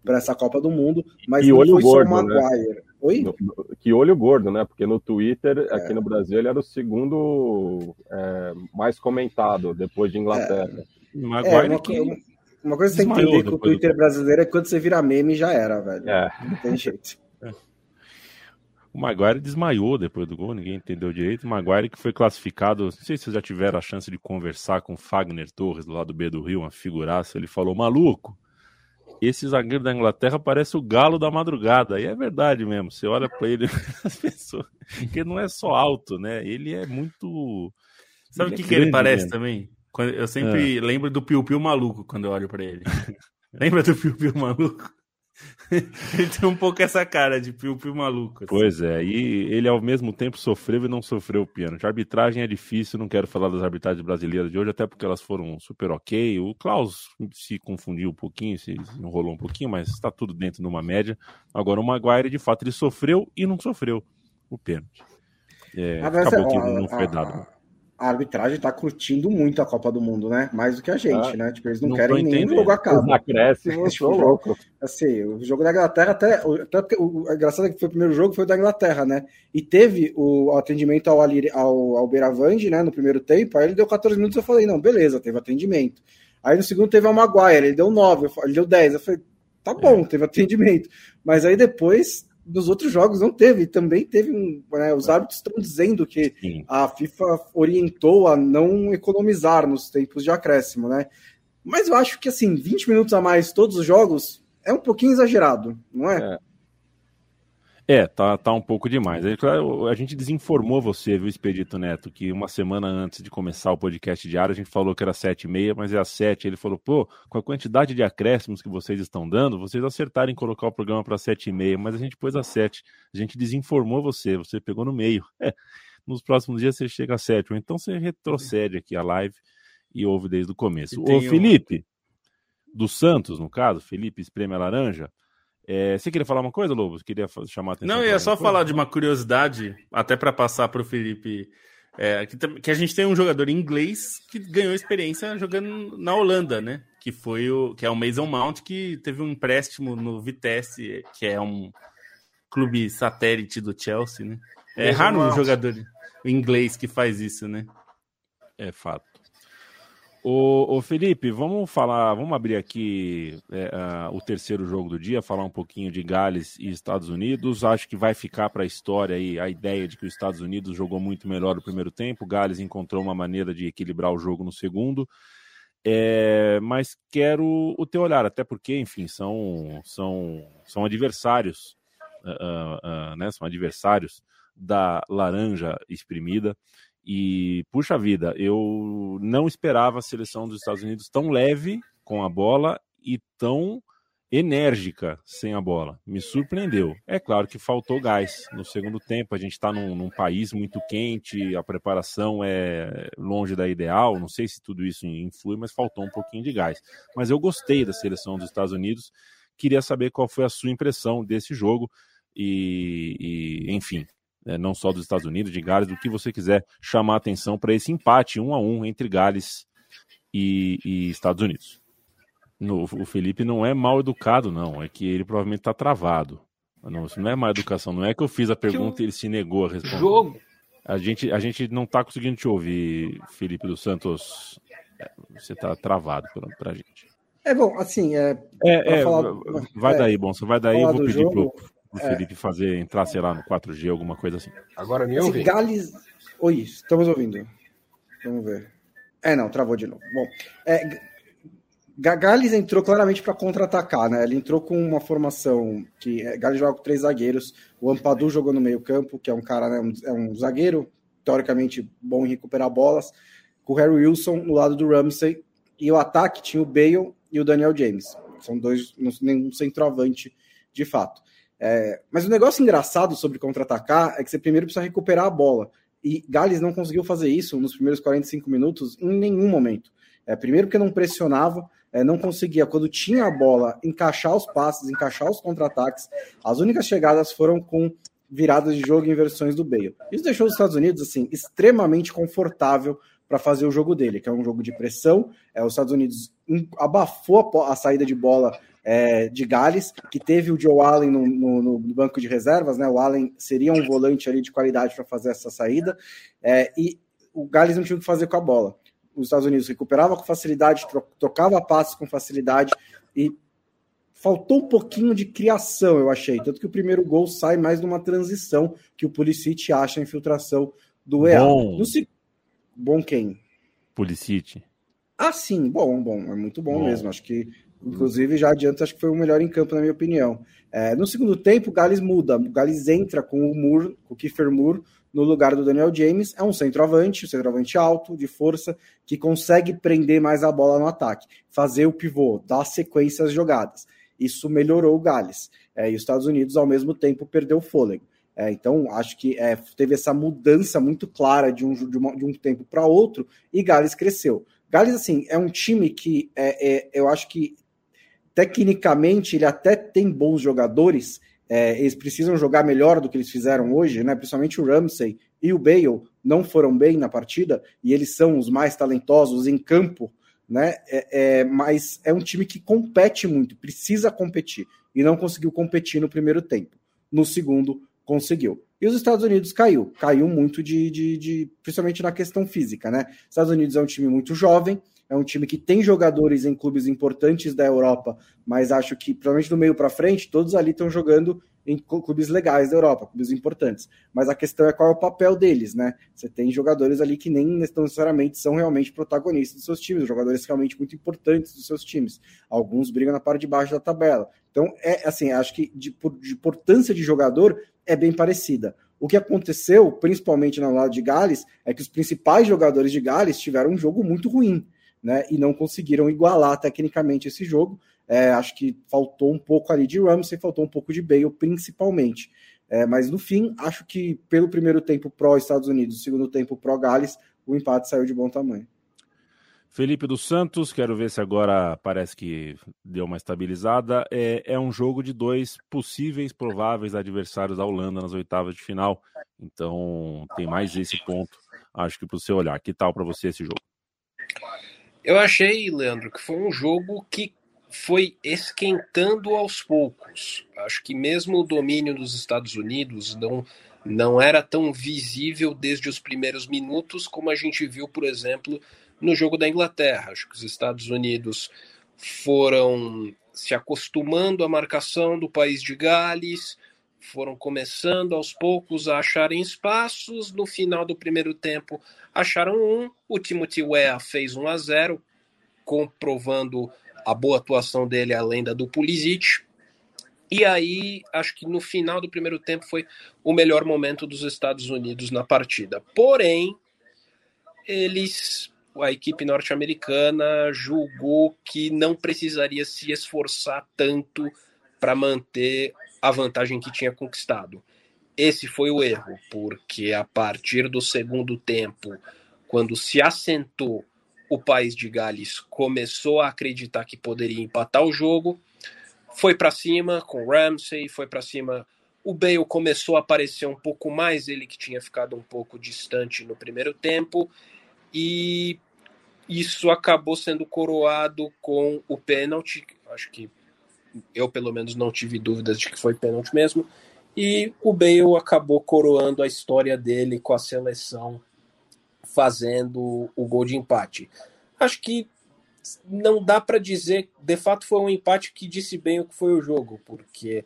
para essa Copa do Mundo, mas e não olho foi gordo, só o né? Oi? No- no- que olho gordo, né? Porque no Twitter, aqui no Brasil, ele era o segundo é, mais comentado depois de Inglaterra. É, Maguire uma, que uma- coisa que você tem que desmaiou entender com o depois do Twitter brasileiro é que quando você vira meme já era, velho. É. Não tem jeito. O Maguire desmaiou depois do gol, ninguém entendeu direito. O Maguire que foi classificado, não sei se vocês já tiveram a chance de conversar com o Fagner Torres, do lado B do Rio, uma figuraça. Ele falou: maluco, esse zagueiro da Inglaterra parece o galo da madrugada. E é verdade mesmo. Você olha pra ele, as pessoas. que ele não é só alto, né? Ele é muito. Sabe o é que, que ele parece mesmo. também? Eu sempre lembro do Piu Piu maluco quando eu olho pra ele. Lembra do Piu Piu maluco? ele tem um pouco essa cara de Piu Piu maluco. assim. Pois é, e ele ao mesmo tempo sofreu e não sofreu o pênalti. A arbitragem é difícil, não quero falar das arbitragens brasileiras de hoje, até porque elas foram super ok. O Klaus se confundiu um pouquinho, se enrolou um pouquinho, mas está tudo dentro de uma média. Agora o Maguire, de fato, ele sofreu e não sofreu o pênalti. É, Ah, acabou é, que não foi dado. A arbitragem tá curtindo muito a Copa do Mundo, né? Mais do que a gente, Ah, né? Tipo, eles não, não querem nenhum jogo acaba. acréscimos, Tipo, sou louco. Assim, o jogo da Inglaterra até. o- até o, o engraçado é que foi o primeiro jogo foi o da Inglaterra, né? E teve o atendimento ao, ao, ao Beiravande, né? No primeiro tempo. Aí ele deu 14 minutos. Eu falei, não, beleza, teve atendimento. Aí no segundo teve o Maguire, ele deu 9, eu fa- ele deu 10. Eu falei, tá bom, teve atendimento. Mas aí depois, nos outros jogos, não teve. Também teve um. né, os árbitros estão dizendo que Sim. a FIFA orientou a não economizar nos tempos de acréscimo, né? Mas eu acho que assim, 20 minutos a mais todos os jogos é um pouquinho exagerado, não é? É. É, tá, tá um pouco demais. A gente desinformou você, viu, Expedito Neto, que uma semana antes de começar o podcast diário, a gente falou que era sete e meia, mas é às sete. Ele falou, pô, com a quantidade de acréscimos que vocês estão dando, vocês acertaram em colocar o programa para sete e meia, mas a gente pôs às sete. A gente desinformou você, você pegou no meio. É, nos próximos dias você chega às sete, ou então você retrocede aqui a live e ouve desde o começo. E Ô, tem um- Felipe, do Santos, no caso, Felipe Espreme a Laranja, é, você queria falar uma coisa, Lobo? Queria chamar a atenção? Não, eu ia só coisa? falar de uma curiosidade, até para passar para o Felipe, é, que, que a gente tem um jogador inglês que ganhou experiência jogando na Holanda, né? Que foi o que é o Mason Mount, que teve um empréstimo no Vitesse, que é um clube satélite do Chelsea, né? É Mason raro um Mount. jogador inglês que faz isso, né? É fato. Ô, ô, Felipe, vamos falar, vamos abrir aqui é, o terceiro jogo do dia, falar um pouquinho de Gales e Estados Unidos. Acho que vai ficar para a história aí a ideia de que os Estados Unidos jogou muito melhor no primeiro tempo, Gales encontrou uma maneira de equilibrar o jogo no segundo. É, mas quero o teu olhar, até porque, enfim, são, são, são adversários, ah, ah, ah, né? São adversários da laranja exprimida. E, puxa vida, eu não esperava a seleção dos Estados Unidos tão leve com a bola e tão enérgica sem a bola. Me surpreendeu. É claro que faltou gás no segundo tempo. A gente está num, num país muito quente, a preparação é longe da ideal. Não sei se tudo isso influi, mas faltou um pouquinho de gás. Mas eu gostei da seleção dos Estados Unidos. Queria saber qual foi a sua impressão desse jogo. E, e enfim, né, não só dos Estados Unidos, de Gales, do que você quiser chamar atenção para esse empate um a um entre Gales e, e Estados Unidos. No, o Felipe não é mal educado, não, é que ele provavelmente está travado. Não, isso não é má educação, não é que eu fiz a pergunta e ele se negou a responder. Jogo. A gente, a gente não está conseguindo te ouvir, Felipe dos Santos. É, Você está travado para a gente. É bom, assim, é, É, é, falar- vai é, daí, bom. Você vai daí, eu vou pedir jogo, pro, pro Felipe fazer, entrar, sei lá, no 4G, alguma coisa assim. Agora me assim, ouve? Gales. Oi, estamos ouvindo. Vamos ver. É, não, travou de novo. Bom, é, Ga- Gales entrou claramente para contra-atacar, né? Ele entrou com uma formação que é, Gales joga com três zagueiros. O Ampadu jogou no meio-campo, que é um cara, né, um, é um zagueiro teoricamente bom em recuperar bolas. com o Harry Wilson no lado do Ramsey, e o ataque tinha o Bale e o Daniel James. São dois, nenhum centroavante de fato. É, mas o negócio engraçado sobre contra-atacar é que você primeiro precisa recuperar a bola. E Gales não conseguiu fazer isso nos primeiros 45 minutos em nenhum momento. É, primeiro porque não pressionava, é, não conseguia, quando tinha a bola, encaixar os passes, encaixar os contra-ataques. As únicas chegadas foram com viradas de jogo e inversões do Bale. Isso deixou os Estados Unidos assim extremamente confortável para fazer o jogo dele, que é um jogo de pressão. É, os Estados Unidos abafou a, a saída de bola é, de Gales, que teve o Joe Allen no, no, no, banco de reservas, né? O Allen seria um volante ali de qualidade para fazer essa saída, é, e o Gales não tinha o que fazer com a bola. Os Estados Unidos recuperava com facilidade, trocava passes com facilidade e faltou um pouquinho de criação, eu achei. Tanto que o primeiro gol sai mais numa transição que o Pulisic acha a infiltração do EA. Bom, no, bom quem? Pulisic. Ah, sim, bom, bom, é muito bom, bom. mesmo. Acho que Inclusive, já adianta, acho que foi o melhor em campo, na minha opinião. É, no segundo tempo, o Gales muda. O Gales entra com o Moore, com o Kiefer Moore, no lugar do Daniel James. É um centroavante, um centroavante alto, de força, que consegue prender mais a bola no ataque, fazer o pivô, dar sequência às jogadas. Isso melhorou o Gales. É, e os Estados Unidos, ao mesmo tempo, perdeu o fôlego. É, então, acho que é, teve essa mudança muito clara de um, de, uma, de um tempo para outro e Gales cresceu. Gales, assim, é um time que é, é, eu acho que Tecnicamente, ele até tem bons jogadores, é, eles precisam jogar melhor do que eles fizeram hoje, né? Principalmente o Ramsey e o Bale não foram bem na partida, e eles são os mais talentosos em campo, né? É, é, mas é um time que compete muito, precisa competir, e não conseguiu competir no primeiro tempo. No segundo, conseguiu. E os Estados Unidos caiu, caiu muito de, de, de principalmente na questão física, né? Estados Unidos é um time muito jovem, é um time que tem jogadores em clubes importantes da Europa, mas acho que, provavelmente do meio para frente, todos ali estão jogando em clubes legais da Europa, clubes importantes. Mas a questão é qual é o papel deles, né? Você tem jogadores ali que nem necessariamente são realmente protagonistas dos seus times, jogadores realmente muito importantes dos seus times. Alguns brigam na parte de baixo da tabela. Então, é assim, acho que de, de importância de jogador é bem parecida. O que aconteceu, principalmente no lado de Gales, é que os principais jogadores de Gales tiveram um jogo muito ruim né, e não conseguiram igualar tecnicamente esse jogo. É, acho que faltou um pouco ali de Ramsey, faltou um pouco de Bale, principalmente. É, mas no fim, acho que pelo primeiro tempo pró-Estados Unidos, segundo tempo pró-Gales, o empate saiu de bom tamanho. Felipe dos Santos, quero ver se agora parece que deu uma estabilizada. É, é um jogo de dois possíveis, prováveis adversários da Holanda nas oitavas de final. Então tem mais esse ponto, acho que para o seu olhar. Que tal para você esse jogo? Eu achei, Leandro, que foi um jogo que foi esquentando aos poucos. Acho que mesmo o domínio dos Estados Unidos não, não era tão visível desde os primeiros minutos como a gente viu, por exemplo, no jogo da Inglaterra. Acho que os Estados Unidos foram se acostumando à marcação do país de Gales, foram começando aos poucos a acharem espaços. No final do primeiro tempo, acharam um. O Timothy Weah fez 1 a 0, comprovando a boa atuação dele além da do Pulisic. E aí, acho que no final do primeiro tempo foi o melhor momento dos Estados Unidos na partida. Porém, eles, a equipe norte-americana julgou que não precisaria se esforçar tanto para manter a vantagem que tinha conquistado. Esse foi o erro, porque a partir do segundo tempo, quando se assentou o país de Gales, começou a acreditar que poderia empatar o jogo, foi para cima com Ramsey, foi para cima. O Bale começou a aparecer um pouco mais, ele que tinha ficado um pouco distante no primeiro tempo, e isso acabou sendo coroado com o pênalti. Acho que eu pelo menos não tive dúvidas de que foi pênalti mesmo. E o Bale acabou coroando a história dele com a seleção fazendo o gol de empate. Acho que não dá para dizer, de fato foi um empate que disse bem o que foi o jogo, porque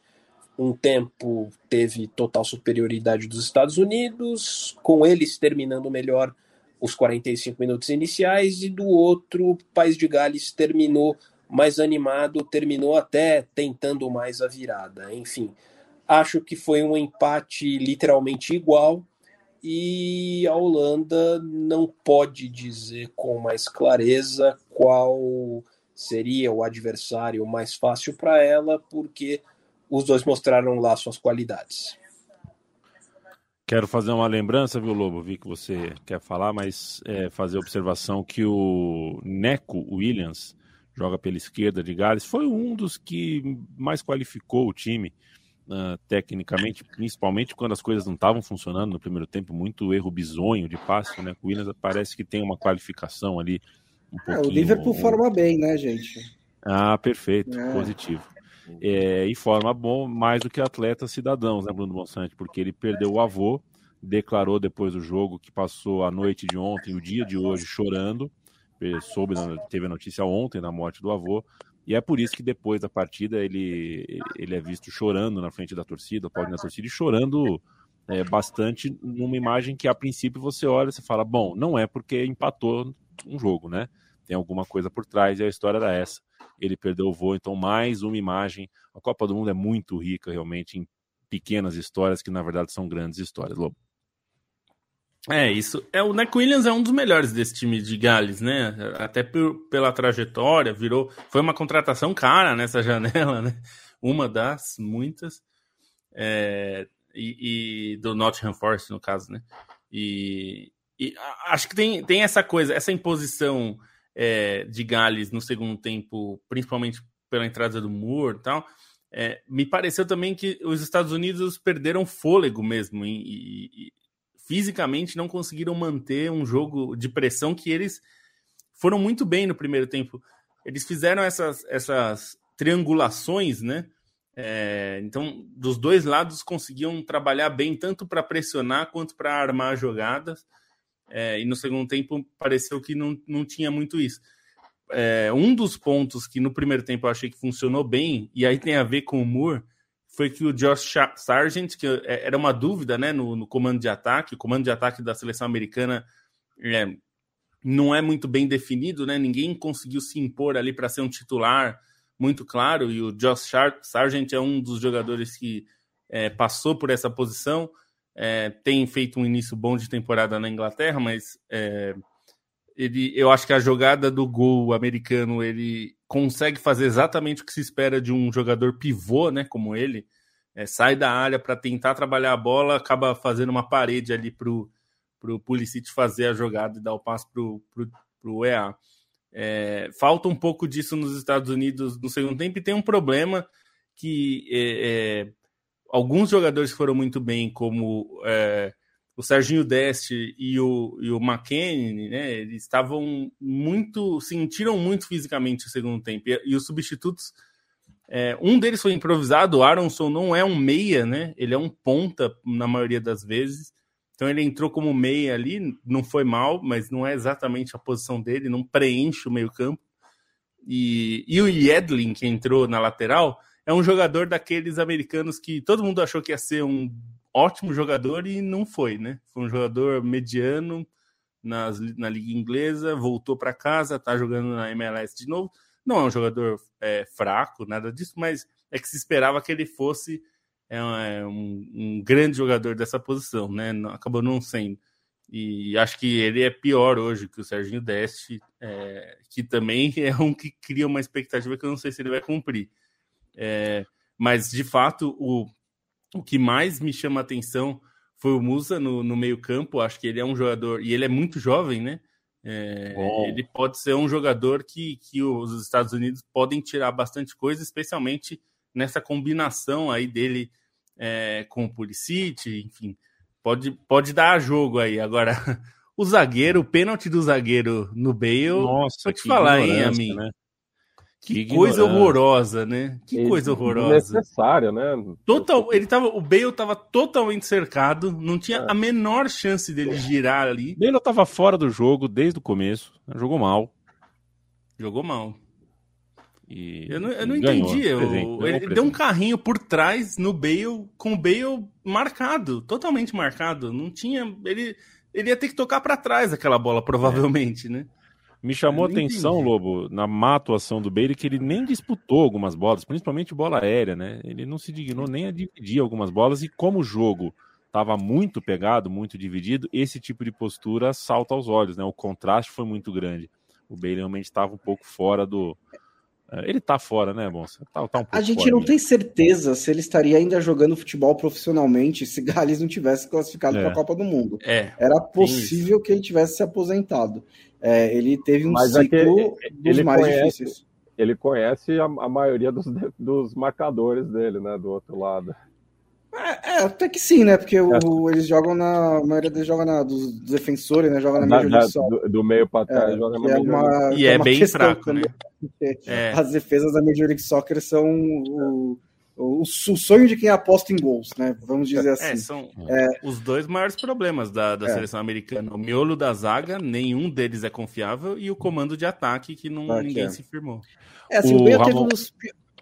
um tempo teve total superioridade dos Estados Unidos, com eles terminando melhor os 45 minutos iniciais, e do outro, o País de Gales terminou mais animado, terminou até tentando mais a virada. Enfim, acho que foi um empate literalmente igual e a Holanda não pode dizer com mais clareza qual seria o adversário mais fácil para ela, porque os dois mostraram lá suas qualidades. Quero fazer uma lembrança, viu, Lobo? Vi que você quer falar, mas é, fazer a observação que o Neco Williams joga pela esquerda de Gales, foi um dos que mais qualificou o time uh, tecnicamente, principalmente quando as coisas não estavam funcionando no primeiro tempo, muito erro bizonho de passe, né? O Williams parece que tem uma qualificação ali um pouquinho... É, o Liverpool forma bem, né, gente? Ah, perfeito, é. positivo. É, e forma bom mais do que atletas cidadãos, né, Bruno Bonsante? Porque ele perdeu o avô, declarou depois do jogo que passou a noite de ontem, o dia de hoje, chorando. Soube, teve a notícia ontem da morte do avô, e é por isso que depois da partida ele, ele é visto chorando na frente da torcida, pode na torcida, e chorando é, bastante numa imagem que a princípio você olha e fala, bom, não é porque empatou um jogo, né? Tem alguma coisa por trás e a história era essa. Ele perdeu o voo, então mais uma imagem. A Copa do Mundo é muito rica realmente em pequenas histórias que na verdade são grandes histórias, Lobo. É, isso. É, o Neck Williams é um dos melhores desse time de Gales, né? Até por, pela trajetória, virou. Foi uma contratação cara nessa janela, né? Uma das muitas. É, e, e, do Nottingham Forest, no caso, né? E, e acho que tem, tem essa coisa, essa imposição é, de Gales no segundo tempo, principalmente pela entrada do Moore e tal. É, me pareceu também que os Estados Unidos perderam fôlego mesmo e, fisicamente não conseguiram manter um jogo de pressão que eles foram muito bem no primeiro tempo. Eles fizeram essas, essas triangulações, né? É, então, dos dois lados conseguiam trabalhar bem, tanto para pressionar quanto para armar jogadas. É, e no segundo tempo pareceu que não, não tinha muito isso. É, um dos pontos que no primeiro tempo eu achei que funcionou bem, e aí tem a ver com o Moore, foi que o Josh Sargent, que é, era uma dúvida né, no, no comando de ataque, o comando de ataque da seleção americana é, não é muito bem definido, né? Ninguém conseguiu se impor ali para ser um titular muito claro, e o Josh Sargent é um dos jogadores que é, passou por essa posição, é, tem feito um início bom de temporada na Inglaterra, mas é, ele, eu acho que a jogada do gol americano ele consegue fazer exatamente o que se espera de um jogador pivô, né, como ele, é, sai da área para tentar trabalhar a bola, acaba fazendo uma parede ali pro pro Pulisic fazer a jogada e dar o passo pro, pro, pro EA. É, falta um pouco disso nos Estados Unidos no segundo tempo e tem um problema que é, é alguns jogadores foram muito bem, como é, o Serginho Deste e o, e o McKennie, né, eles estavam muito, sentiram muito fisicamente o segundo tempo. E, e os substitutos, é, um deles foi improvisado, o Aronson não é um meia, né, ele é um ponta na maioria das vezes. Então ele entrou como meia ali, não foi mal, mas não é exatamente a posição dele, não preenche o meio campo. E, e o Yedlin, que entrou na lateral, é um jogador daqueles americanos que todo mundo achou que ia ser um ótimo jogador e não foi, né? Foi um jogador mediano nas, na Liga Inglesa, voltou para casa, tá jogando na MLS de novo. Não é um jogador é, fraco, nada disso, mas é que se esperava que ele fosse é, é um, um, grande jogador dessa posição, né? Acabou não sendo. E acho que ele é pior hoje que o Serginho Deste, é, que também é um que cria uma expectativa que eu não sei se ele vai cumprir. É, mas, de fato, o o que mais me chama a atenção foi o Musa no, no meio-campo. Acho que ele é um jogador, e ele é muito jovem, né? É, ele pode ser um jogador que, que os Estados Unidos podem tirar bastante coisa, especialmente nessa combinação aí dele é, com o Pulisic, enfim, pode, pode dar jogo aí. Agora, o zagueiro, o pênalti do zagueiro no Bale, Nossa, vou te falar, hein, amigo? Né? Que, que coisa horrorosa, né? Que coisa horrorosa. Necessária, né? Total, ele tava, o Bale tava totalmente cercado, não tinha é. a menor chance dele girar ali. Bale tava fora do jogo desde o começo, jogou mal. Jogou mal. E eu não, eu não ganhou, entendi. Eu, ele deu um carrinho por trás no Bale, com o Bale marcado, totalmente marcado. Não tinha. Ele, ele ia ter que tocar para trás aquela bola, provavelmente, é. né? Me chamou a atenção, entendi. Lobo, na má atuação do Bailey, que ele nem disputou algumas bolas, principalmente bola aérea, né? Ele não se dignou nem a dividir algumas bolas, e como o jogo estava muito pegado, muito dividido, esse tipo de postura salta aos olhos, né? O contraste foi muito grande. O Bailey realmente estava um pouco fora do. É, ele está fora, né, Bonsa? Tá, tá um a gente não tem certeza se ele estaria ainda jogando futebol profissionalmente se Gales não tivesse classificado é. para a Copa do Mundo. É, Era possível que ele tivesse se aposentado. É, ele teve um Mas ciclo é dos ele mais conhece, difíceis. Ele conhece a, a maioria dos, dos marcadores dele, né, do outro lado. É, é, até que sim, né? Porque é. o, eles jogam na. A maioria deles joga na, dos, defensores, né? Joga na, Major League Soccer. Do, do, meio para trás, é, joga na é uma, E é, é bem fraco, né? É. As defesas da Major League Soccer são o, o, o, sonho de quem aposta em gols, né? Vamos dizer assim. são os dois maiores problemas da, da seleção americana. O miolo da zaga, nenhum deles é confiável, e o comando de ataque, que não, ninguém se firmou. É, assim, o, o Bale teve um dos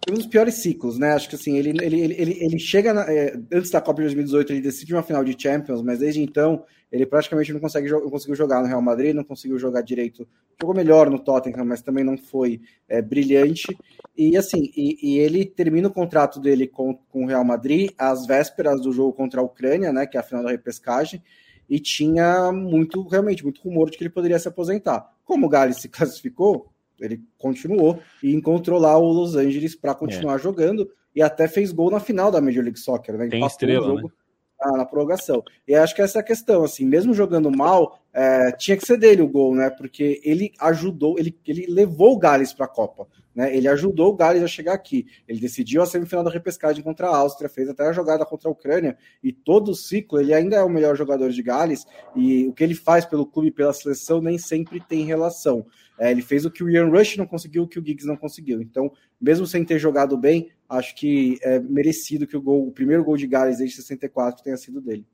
um dos piores ciclos, né? Acho que assim, ele, ele, ele, ele chega na, é, antes da Copa de 2018, ele decide uma final de Champions, mas desde então ele praticamente não consegue não conseguiu jogar no Real Madrid, não conseguiu jogar direito. Jogou melhor no Tottenham, mas também não foi é, brilhante. E assim, e, e, ele termina o contrato dele com, com o Real Madrid às vésperas do jogo contra a Ucrânia, né? Que é a final da repescagem. E tinha muito, realmente, muito rumor de que ele poderia se aposentar. Como o Gales se classificou, ele continuou e encontrou lá o Los Angeles para continuar é. jogando e até fez gol na final da Major League Soccer, né? Tem estrela, jogo né? na, na, prorrogação. E acho que essa é a questão, assim, mesmo jogando mal, é, tinha que ser dele o gol, né? Porque ele ajudou, ele, ele levou o Gales para a Copa, né? Ele ajudou o Gales a chegar aqui. Ele decidiu a semifinal da repescagem contra a Áustria, fez até a jogada contra a Ucrânia e todo o ciclo ele ainda é o melhor jogador de Gales e o que ele faz pelo clube, pela seleção nem sempre tem relação. É, ele fez o que o Ian Rush não conseguiu, o que o Giggs não conseguiu. Então, mesmo sem ter jogado bem, acho que é merecido que o gol, o primeiro gol de Gales desde 64 tenha sido dele.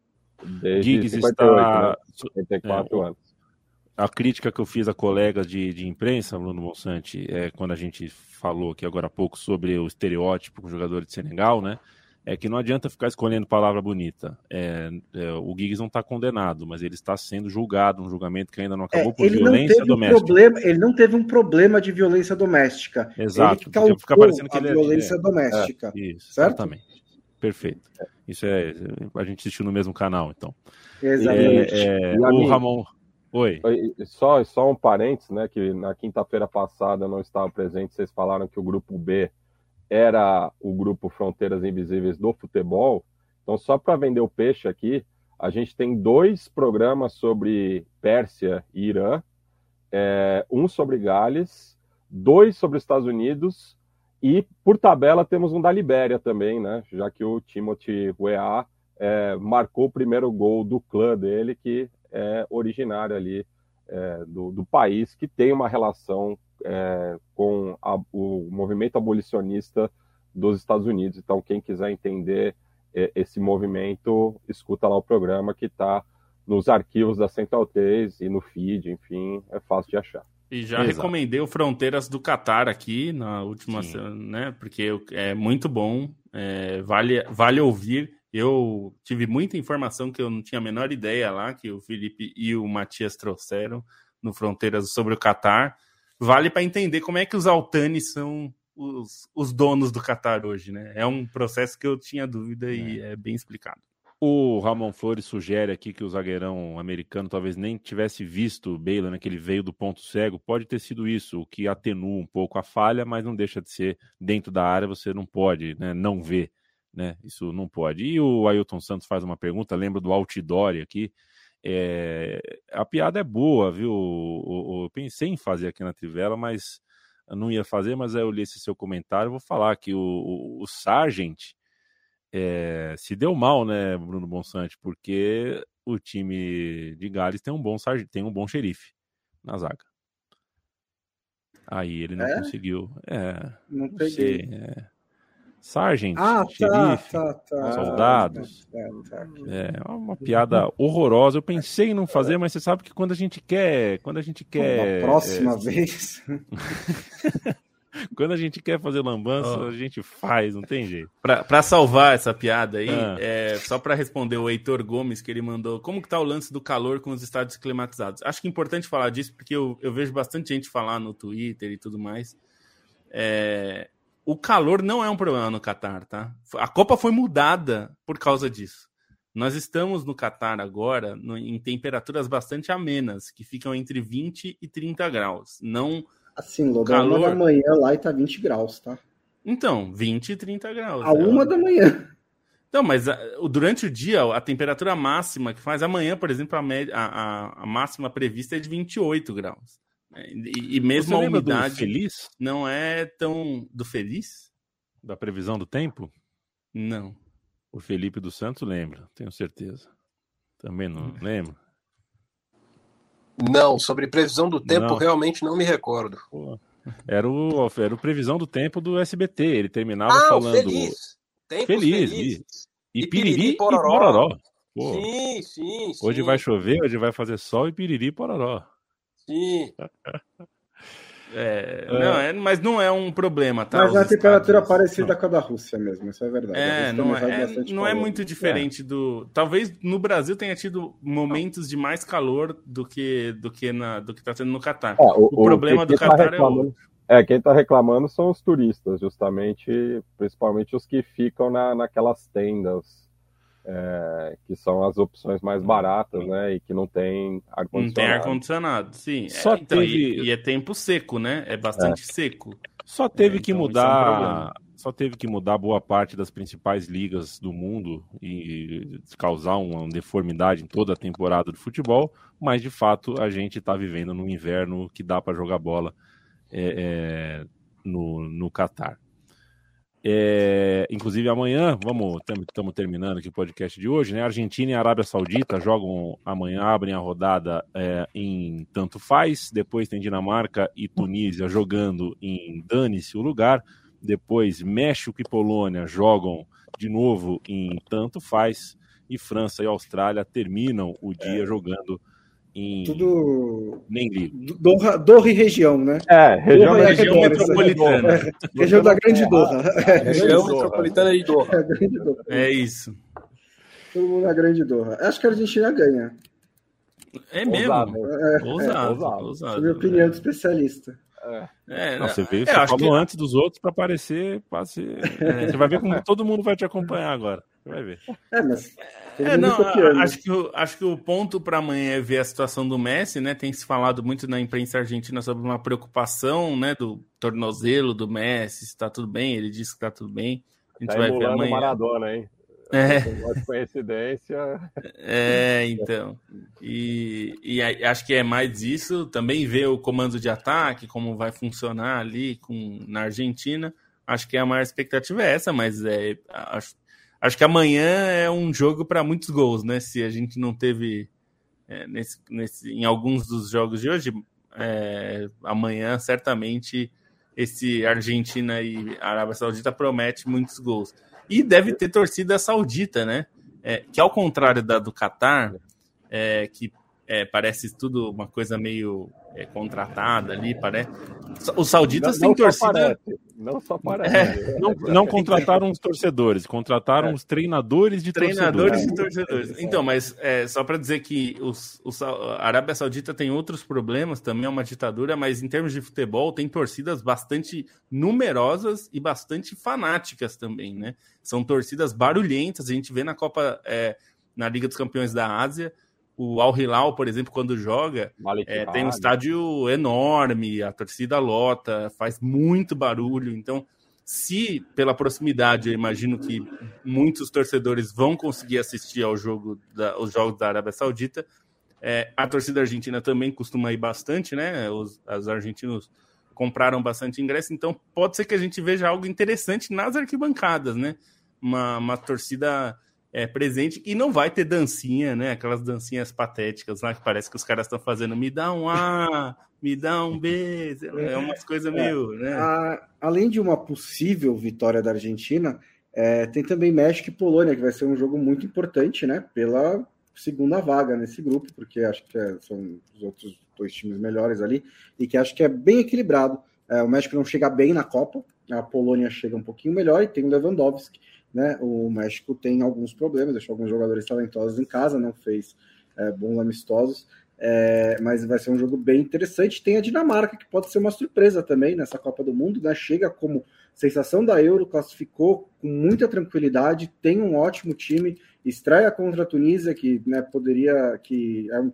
Desde Giggs 58, está... né? 54 é, anos. A crítica que eu fiz a colegas de, de imprensa, Bruno Monsanti, é quando a gente falou aqui agora há pouco sobre o estereótipo com o jogador de Senegal, né? É que não adianta ficar escolhendo palavra bonita. É, é, o Giggs não está condenado, mas ele está sendo julgado, um julgamento que ainda não acabou é, por violência doméstica. Um problema, ele não teve um problema de violência doméstica. Exato. Ele que causou fica parecendo que a ele é- violência é, doméstica. isso, certo? exatamente. Perfeito. Isso é. A gente assistiu no mesmo canal, então. Exatamente. É, o Ramon. Oi. Só, só um parênteses, né? Que na quinta-feira passada eu não estava presente, vocês falaram que o grupo B era o grupo Fronteiras Invisíveis do futebol. Então, só para vender o peixe aqui, a gente tem dois programas sobre Pérsia e Irã, é, um sobre Gales, dois sobre Estados Unidos e, por tabela, temos um da Libéria também, né? Já que o Timothy Weah é, marcou o primeiro gol do clã dele, que é originário ali é, do, do país, que tem uma relação é, com a, o movimento abolicionista dos Estados Unidos. Então, quem quiser entender é, esse movimento, escuta lá o programa que está nos arquivos da Central 3 e no feed, enfim, é fácil de achar. E já Exato. recomendei o Fronteiras do Catar aqui na última, né? Porque é muito bom, é, vale, vale ouvir. Eu tive muita informação que eu não tinha a menor ideia lá, que o Felipe e o Matias trouxeram no Fronteiras sobre o Catar vale para entender como é que os Altanes são os, os donos do Qatar hoje, né? É um processo que eu tinha dúvida é. e é bem explicado. O Ramon Flores sugere aqui que o zagueirão americano talvez nem tivesse visto o Baylor, né, que ele veio do ponto cego. Pode ter sido isso, o que atenua um pouco a falha, mas não deixa de ser dentro da área, você não pode né, não ver. Né? Isso não pode. E o Ailton Santos faz uma pergunta, lembra do outdoor aqui. É, a piada é boa, viu? Eu, eu, pensei em fazer aqui na Trivela, mas não ia fazer, mas aí eu li esse seu comentário. Vou falar que o, o, o Sargent é, se deu mal, né, Bruno Bonsante? Porque o time de Gales tem um bom tem um bom xerife na zaga. Aí ele não é? conseguiu. É, não, não sei. É. Sargent, ah, xerife, tá, tá, tá. soldados. É, tá, é uma piada horrorosa. Eu pensei em não fazer, mas você sabe que quando a gente quer, quando a gente quer, a próxima é... vez. quando a gente quer fazer lambança, oh. a gente faz, não tem jeito. Para salvar essa piada aí, ah. é, só para responder o Heitor Gomes, que ele mandou, como que tá o lance do calor com os estádios climatizados? Acho que é importante falar disso, porque eu, eu vejo bastante gente falar no Twitter e tudo mais. É, o calor não é um problema no Catar, tá? A Copa foi mudada por causa disso. Nós estamos no Catar agora no, em temperaturas bastante amenas, que ficam entre 20 e 30 graus. Não. Assim, Lobo, calor... uma da manhã lá e tá 20 graus, tá? Então, 20 e 30 graus. A né? uma da manhã. Não, mas a, durante o dia, a temperatura máxima que faz amanhã, por exemplo, a, média, a, a máxima prevista é de 28 graus. Né? E, e mesmo Você a umidade feliz? não é tão do feliz? Da previsão do tempo? Não. O Felipe dos Santos lembra, tenho certeza. Também não hum. lembra? Não, sobre previsão do tempo, não. realmente não me recordo. Pô, era o, era o previsão do tempo do SBT. Ele terminava ah, falando. Feliz. feliz. feliz. E, e, piriri, e pororó. E pororó. Pô, sim, sim, Hoje vai chover, hoje vai fazer sol e piriri e pororó. Sim. É, é. Não, é, mas não é um problema, tá? Mas a temperatura estados... parecida não. com a da Rússia mesmo, isso é verdade. É, não, é, não é muito diferente é. do. Talvez no Brasil tenha tido momentos de mais calor do que do que na do que está tendo no Catar. É, o, o, problema do tá Catar tá é o... É, quem está reclamando são os turistas, justamente, principalmente os que ficam na, naquelas tendas é, que são as opções mais baratas, né? E que não tem ar-condicionado. Não tem ar-condicionado, sim. Só é, então, teve... e, e, é tempo seco, né? É bastante é. seco. Só teve é, que então mudar. É um só teve que mudar boa parte das principais ligas do mundo e causar uma deformidade em toda a temporada do futebol, mas de fato a gente está vivendo num inverno que dá para jogar bola é, no, no Catar. É, inclusive amanhã, vamos, estamos terminando aqui o podcast de hoje, né? Argentina e Arábia Saudita jogam amanhã, abrem a rodada é, em tanto faz, depois tem Dinamarca e Tunísia jogando em dane-se o lugar, depois México e Polônia jogam de novo em tanto faz, e França e Austrália terminam o dia é. jogando em... Tudo. Nem. Doha, Doha e região, né? É, região, Doha região metropolitana. É, região da Grande Doha. É, região metropolitana de Doha. É, é isso. Todo mundo na Grande Doha. Acho que a Argentina ganha. É mesmo? Ousado, é, ousado. minha opinião do especialista. É, não, você veio, você falou que... antes dos outros para aparecer, passe... É, você vai ver como todo mundo vai te acompanhar agora. Vai ver. É, mas é, não, acho que, o, acho que o ponto para amanhã é ver a situação do Messi, né? Tem se falado muito na imprensa argentina sobre uma preocupação, né, do tornozelo do Messi, se tá tudo bem, ele disse que tá tudo bem. A gente tá vai ver amanhã. Maradona, hein? É. coincidência. É, então. E, e acho que é mais isso. Também ver o comando de ataque, como vai funcionar ali com, na Argentina. Acho que a maior expectativa é essa, mas é, acho, acho que amanhã é um jogo para muitos gols, né? Se a gente não teve é, nesse, nesse, em alguns dos jogos de hoje, é, amanhã certamente esse Argentina e Arábia Saudita promete muitos gols. E deve ter torcida saudita, né? É, que ao contrário da do Catar, é, que é, parece tudo uma coisa meio é, contratada ali, parece. Os sauditas têm torcida. Parece, não só parece. É, não, não, contrataram os torcedores, contrataram é. os treinadores de treinadores torcedores. de torcedores. Então, mas é, só para dizer que os, os, a Arábia Saudita tem outros problemas, também é uma ditadura, mas em termos de futebol tem torcidas bastante numerosas e bastante fanáticas também, né? São torcidas barulhentas, a gente vê na Copa, é, na Liga dos Campeões da Ásia o Al Hilal, por exemplo, quando joga, é, tem um estádio enorme, a torcida lota, faz muito barulho. Então, se pela proximidade, eu imagino que muitos torcedores vão conseguir assistir ao jogo da, os jogos da Arábia Saudita. É, a torcida argentina também costuma ir bastante, né? Os as argentinos compraram bastante ingresso, então pode ser que a gente veja algo interessante nas arquibancadas, né? Uma, uma torcida é, presente e não vai ter dancinha, né? Aquelas dancinhas patéticas lá que parece que os caras estão fazendo me dá um A, me dá um B, é umas coisas é, meio, né? A, além de uma possível vitória da Argentina, é, tem também México e Polônia, que vai ser um jogo muito importante, né? Pela segunda vaga nesse grupo, porque acho que é, são os outros dois times melhores ali, e que acho que é bem equilibrado. É, o México não chega bem na Copa, a Polônia chega um pouquinho melhor e tem o Lewandowski, né? O México tem alguns problemas, deixou alguns jogadores talentosos em casa, não fez é, bons amistosos. É, mas vai ser um jogo bem interessante. Tem a Dinamarca, que pode ser uma surpresa também nessa Copa do Mundo, né? Chega como sensação da Euro, classificou com muita tranquilidade, tem um ótimo time, estreia contra a Tunísia, que né, poderia, que é um,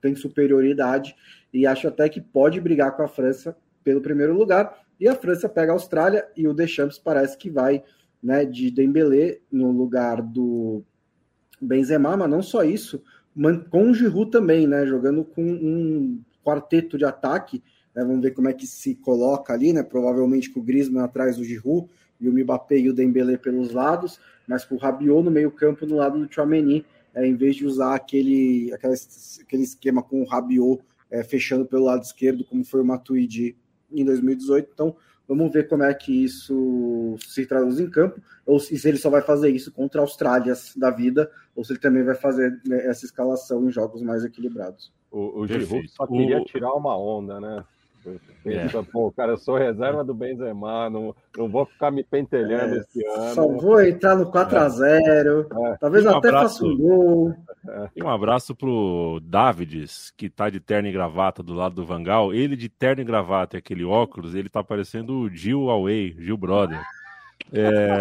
tem superioridade, e acho até que pode brigar com a França pelo primeiro lugar. E a França pega a Austrália e o Deschamps parece que vai né, de Dembélé no lugar do Benzema, mas não só isso, com o Giroud também, né? Jogando com um quarteto de ataque. Né, vamos ver como é que se coloca ali, né? Provavelmente com o Griezmann atrás do Giroud e o Mbappé e o Dembélé pelos lados, mas com o Rabiot no meio campo no lado do Chouameni, é, em vez de usar aquele, aquela, aquele esquema com o Rabiot é, fechando pelo lado esquerdo, como foi o Matuidi em 2018. Então, vamos ver como é que isso se traduz em campo, ou se ele só vai fazer isso contra a Austrália da vida, ou se ele também vai fazer né, essa escalação em jogos mais equilibrados. O, o Giroud só queria o... tirar uma onda, né? Pensa, é. pô, cara, eu sou reserva do Benzema, não, não vou ficar me pentelhando é, esse ano. Só vou entrar no 4x0, é. talvez um até faça um gol. E um abraço pro Davids, que tá de terno e gravata do lado do Vangal. Ele de terno e gravata e aquele óculos, ele tá parecendo o Gil Away, Gil Brother. É...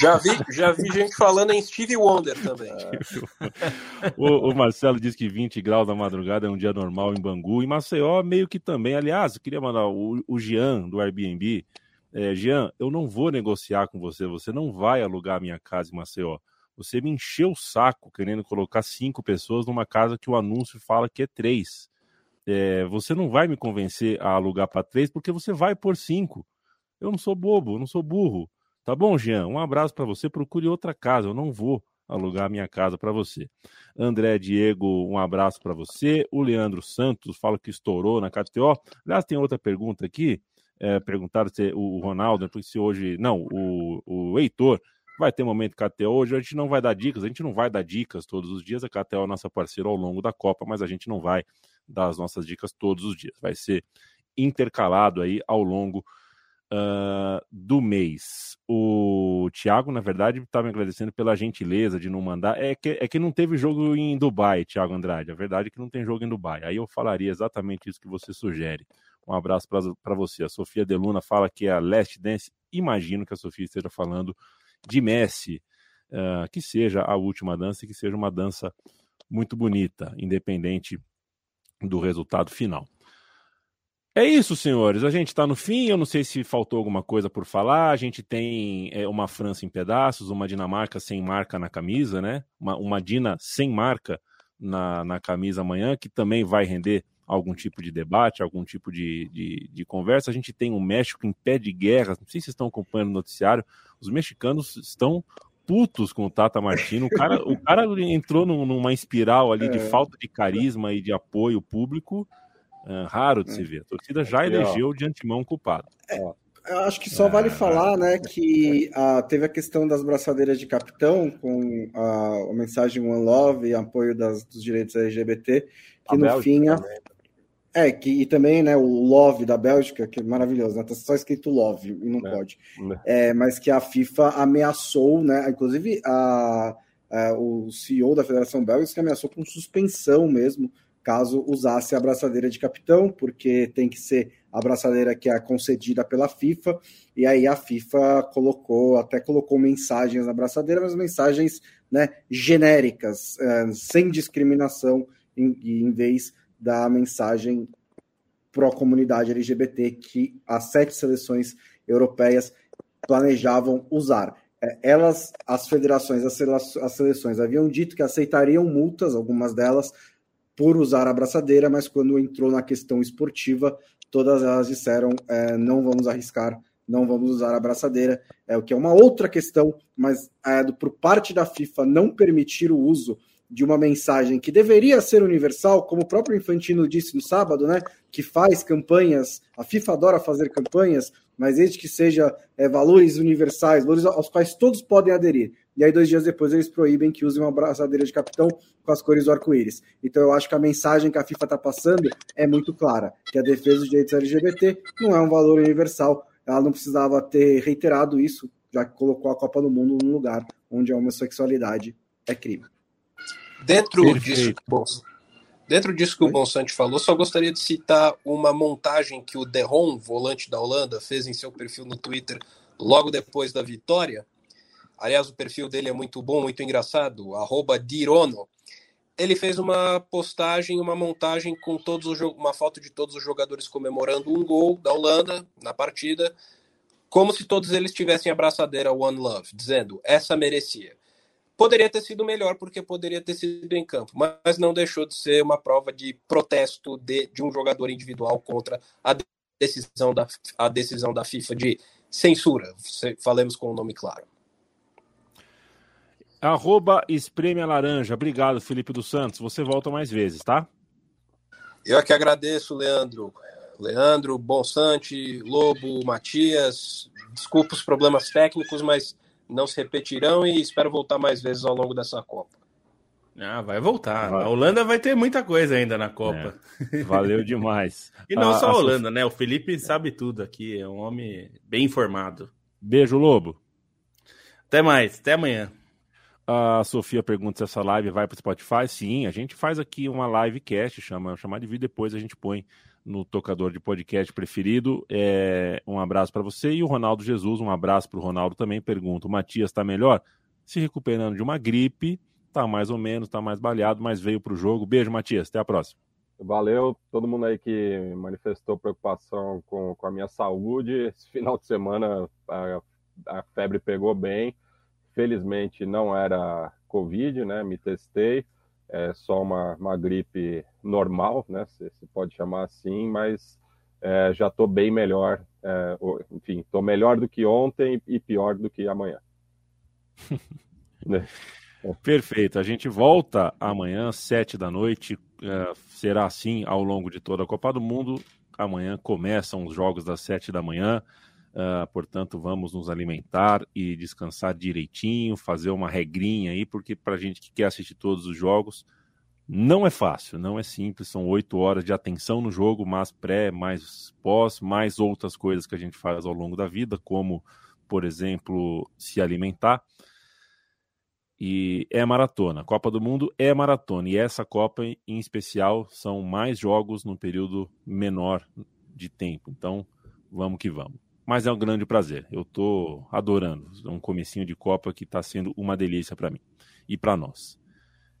já, vi, já vi gente falando em Steve Wonder também. o, o, Marcelo diz que 20 graus da madrugada é um dia normal em Bangu. E Maceió, meio que também. Aliás, eu queria mandar o, o Jean do Airbnb. É, Jean, eu não vou negociar com você. Você não vai alugar a minha casa em Maceió. Você me encheu o saco querendo colocar cinco pessoas numa casa que o anúncio fala que é três. É, você não vai me convencer a alugar para três porque você vai por cinco. Eu não sou bobo, eu não sou burro. Tá bom, Jean? Um abraço para você. Procure outra casa. Eu não vou alugar minha casa para você. André Diego, um abraço para você. O Leandro Santos fala que estourou na KTO. Aliás, tem outra pergunta aqui. É, perguntaram se o Ronaldo, se hoje. Não, o, o Heitor vai ter momento KTO. Hoje a gente não vai dar dicas, a gente não vai dar dicas todos os dias. A KTO é nossa parceira ao longo da Copa, mas a gente não vai dar as nossas dicas todos os dias. Vai ser intercalado aí ao longo uh, do mês. O Thiago, na verdade, está me agradecendo pela gentileza de não mandar. É que, é que não teve jogo em Dubai, Thiago Andrade. A verdade é que não tem jogo em Dubai. Aí eu falaria exatamente isso que você sugere. Um abraço para você. A Sofia Deluna fala que é a Last Dance. Imagino que a Sofia esteja falando de Messi. Uh, que seja a última dança e que seja uma dança muito bonita, independente do resultado final. É isso, senhores. A gente está no fim. Eu não sei se faltou alguma coisa por falar. A gente tem é, uma França em pedaços, uma Dinamarca sem marca na camisa, né? Uma, uma Dina sem marca na, na camisa amanhã, que também vai render algum tipo de debate, algum tipo de, de, de, conversa. A gente tem o México em pé de guerra. Não sei se vocês estão acompanhando o noticiário. Os mexicanos estão putos com o Tata Martino. O cara, o cara entrou numa espiral ali de é. falta de carisma e de apoio público é, raro de se ver. A torcida já elegeu de antemão culpado. É, eu acho que só vale falar, né, que ah, teve a questão das braçadeiras de capitão com a, a mensagem One Love e apoio das, dos direitos LGBT, que a no Bélgica fim a, é que e também, né, o Love da Bélgica, que é maravilhoso, né, tá só escrito Love e não é. pode, é, mas que a FIFA ameaçou, né, inclusive a, a o CEO da Federação Bélgica ameaçou com suspensão mesmo caso usasse a abraçadeira de capitão, porque tem que ser a abraçadeira que é concedida pela FIFA, e aí a FIFA colocou, até colocou mensagens na abraçadeira, mas mensagens né, genéricas, é, sem discriminação, em, em vez da mensagem pró-comunidade LGBT que as sete seleções europeias planejavam usar. É, elas, as federações, as seleções haviam dito que aceitariam multas, algumas delas, por usar a abraçadeira, mas quando entrou na questão esportiva, todas elas disseram é, não vamos arriscar, não vamos usar a abraçadeira, é o que é uma outra questão, mas é, por parte da FIFA não permitir o uso de uma mensagem que deveria ser universal, como o próprio Infantino disse no sábado, né, que faz campanhas, a FIFA adora fazer campanhas, mas desde que seja é, valores universais, valores aos quais todos podem aderir e aí dois dias depois eles proíbem que use uma abraçadeira de capitão com as cores do arco-íris. Então eu acho que a mensagem que a FIFA está passando é muito clara, que a defesa dos direitos LGBT não é um valor universal, ela não precisava ter reiterado isso, já que colocou a Copa do Mundo num lugar onde a homossexualidade é crime. Dentro Perfeito. disso, Dentro disso que o Bonsante falou, só gostaria de citar uma montagem que o Derron, volante da Holanda, fez em seu perfil no Twitter logo depois da vitória. Aliás, o perfil dele é muito bom, muito engraçado, arroba Dirono. Ele fez uma postagem, uma montagem com todos os uma foto de todos os jogadores comemorando um gol da Holanda na partida, como se todos eles tivessem abraçadeira One Love, dizendo essa merecia. Poderia ter sido melhor porque poderia ter sido em campo, mas não deixou de ser uma prova de protesto de, de um jogador individual contra a decisão, da, a decisão da FIFA de censura. Falemos com o nome claro. Arroba Espreme a Laranja. Obrigado, Felipe dos Santos. Você volta mais vezes, tá? Eu é que agradeço, Leandro. Leandro, Bonsante, Lobo, Matias. Desculpa os problemas técnicos, mas não se repetirão e espero voltar mais vezes ao longo dessa Copa. Ah, vai voltar. Vai. A Holanda vai ter muita coisa ainda na Copa. É. Valeu demais. e não ah, só a Holanda, né? O Felipe sabe tudo aqui, é um homem bem informado. Beijo, Lobo. Até mais, até amanhã. A Sofia pergunta se essa live vai para o Spotify. Sim, a gente faz aqui uma live cast, chama, chamar de vídeo, depois a gente põe no tocador de podcast preferido. É, um abraço para você e o Ronaldo Jesus, um abraço para o Ronaldo também. Pergunta: o Matias está melhor? Se recuperando de uma gripe, tá mais ou menos, tá mais baleado, mas veio para o jogo. Beijo, Matias, até a próxima. Valeu todo mundo aí que manifestou preocupação com, com a minha saúde. Esse final de semana a, a febre pegou bem. Felizmente não era Covid, né? Me testei é só uma, uma gripe normal, né? Se, se pode chamar assim, mas é, já estou bem melhor. É, enfim, estou melhor do que ontem e pior do que amanhã. né? Perfeito. A gente volta amanhã, sete da noite. É, será assim ao longo de toda a Copa do Mundo. Amanhã começam os jogos das sete da manhã. Uh, portanto, vamos nos alimentar e descansar direitinho, fazer uma regrinha aí, porque para a gente que quer assistir todos os jogos, não é fácil, não é simples. São oito horas de atenção no jogo, mais pré, mais pós, mais outras coisas que a gente faz ao longo da vida, como, por exemplo, se alimentar. E é maratona. Copa do Mundo é maratona. E essa Copa, em especial, são mais jogos no período menor de tempo. Então, vamos que vamos mas é um grande prazer. Eu estou adorando. É um comecinho de Copa que está sendo uma delícia para mim e para nós.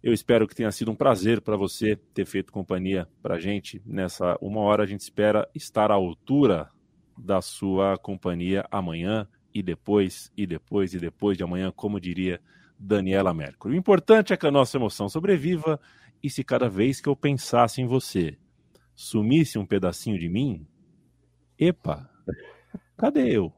Eu espero que tenha sido um prazer para você ter feito companhia para gente nessa uma hora. A gente espera estar à altura da sua companhia amanhã e depois, e depois, e depois de amanhã, como diria Daniela Mercury. O importante é que a nossa emoção sobreviva e se cada vez que eu pensasse em você sumisse um pedacinho de mim, epa, Cadê eu?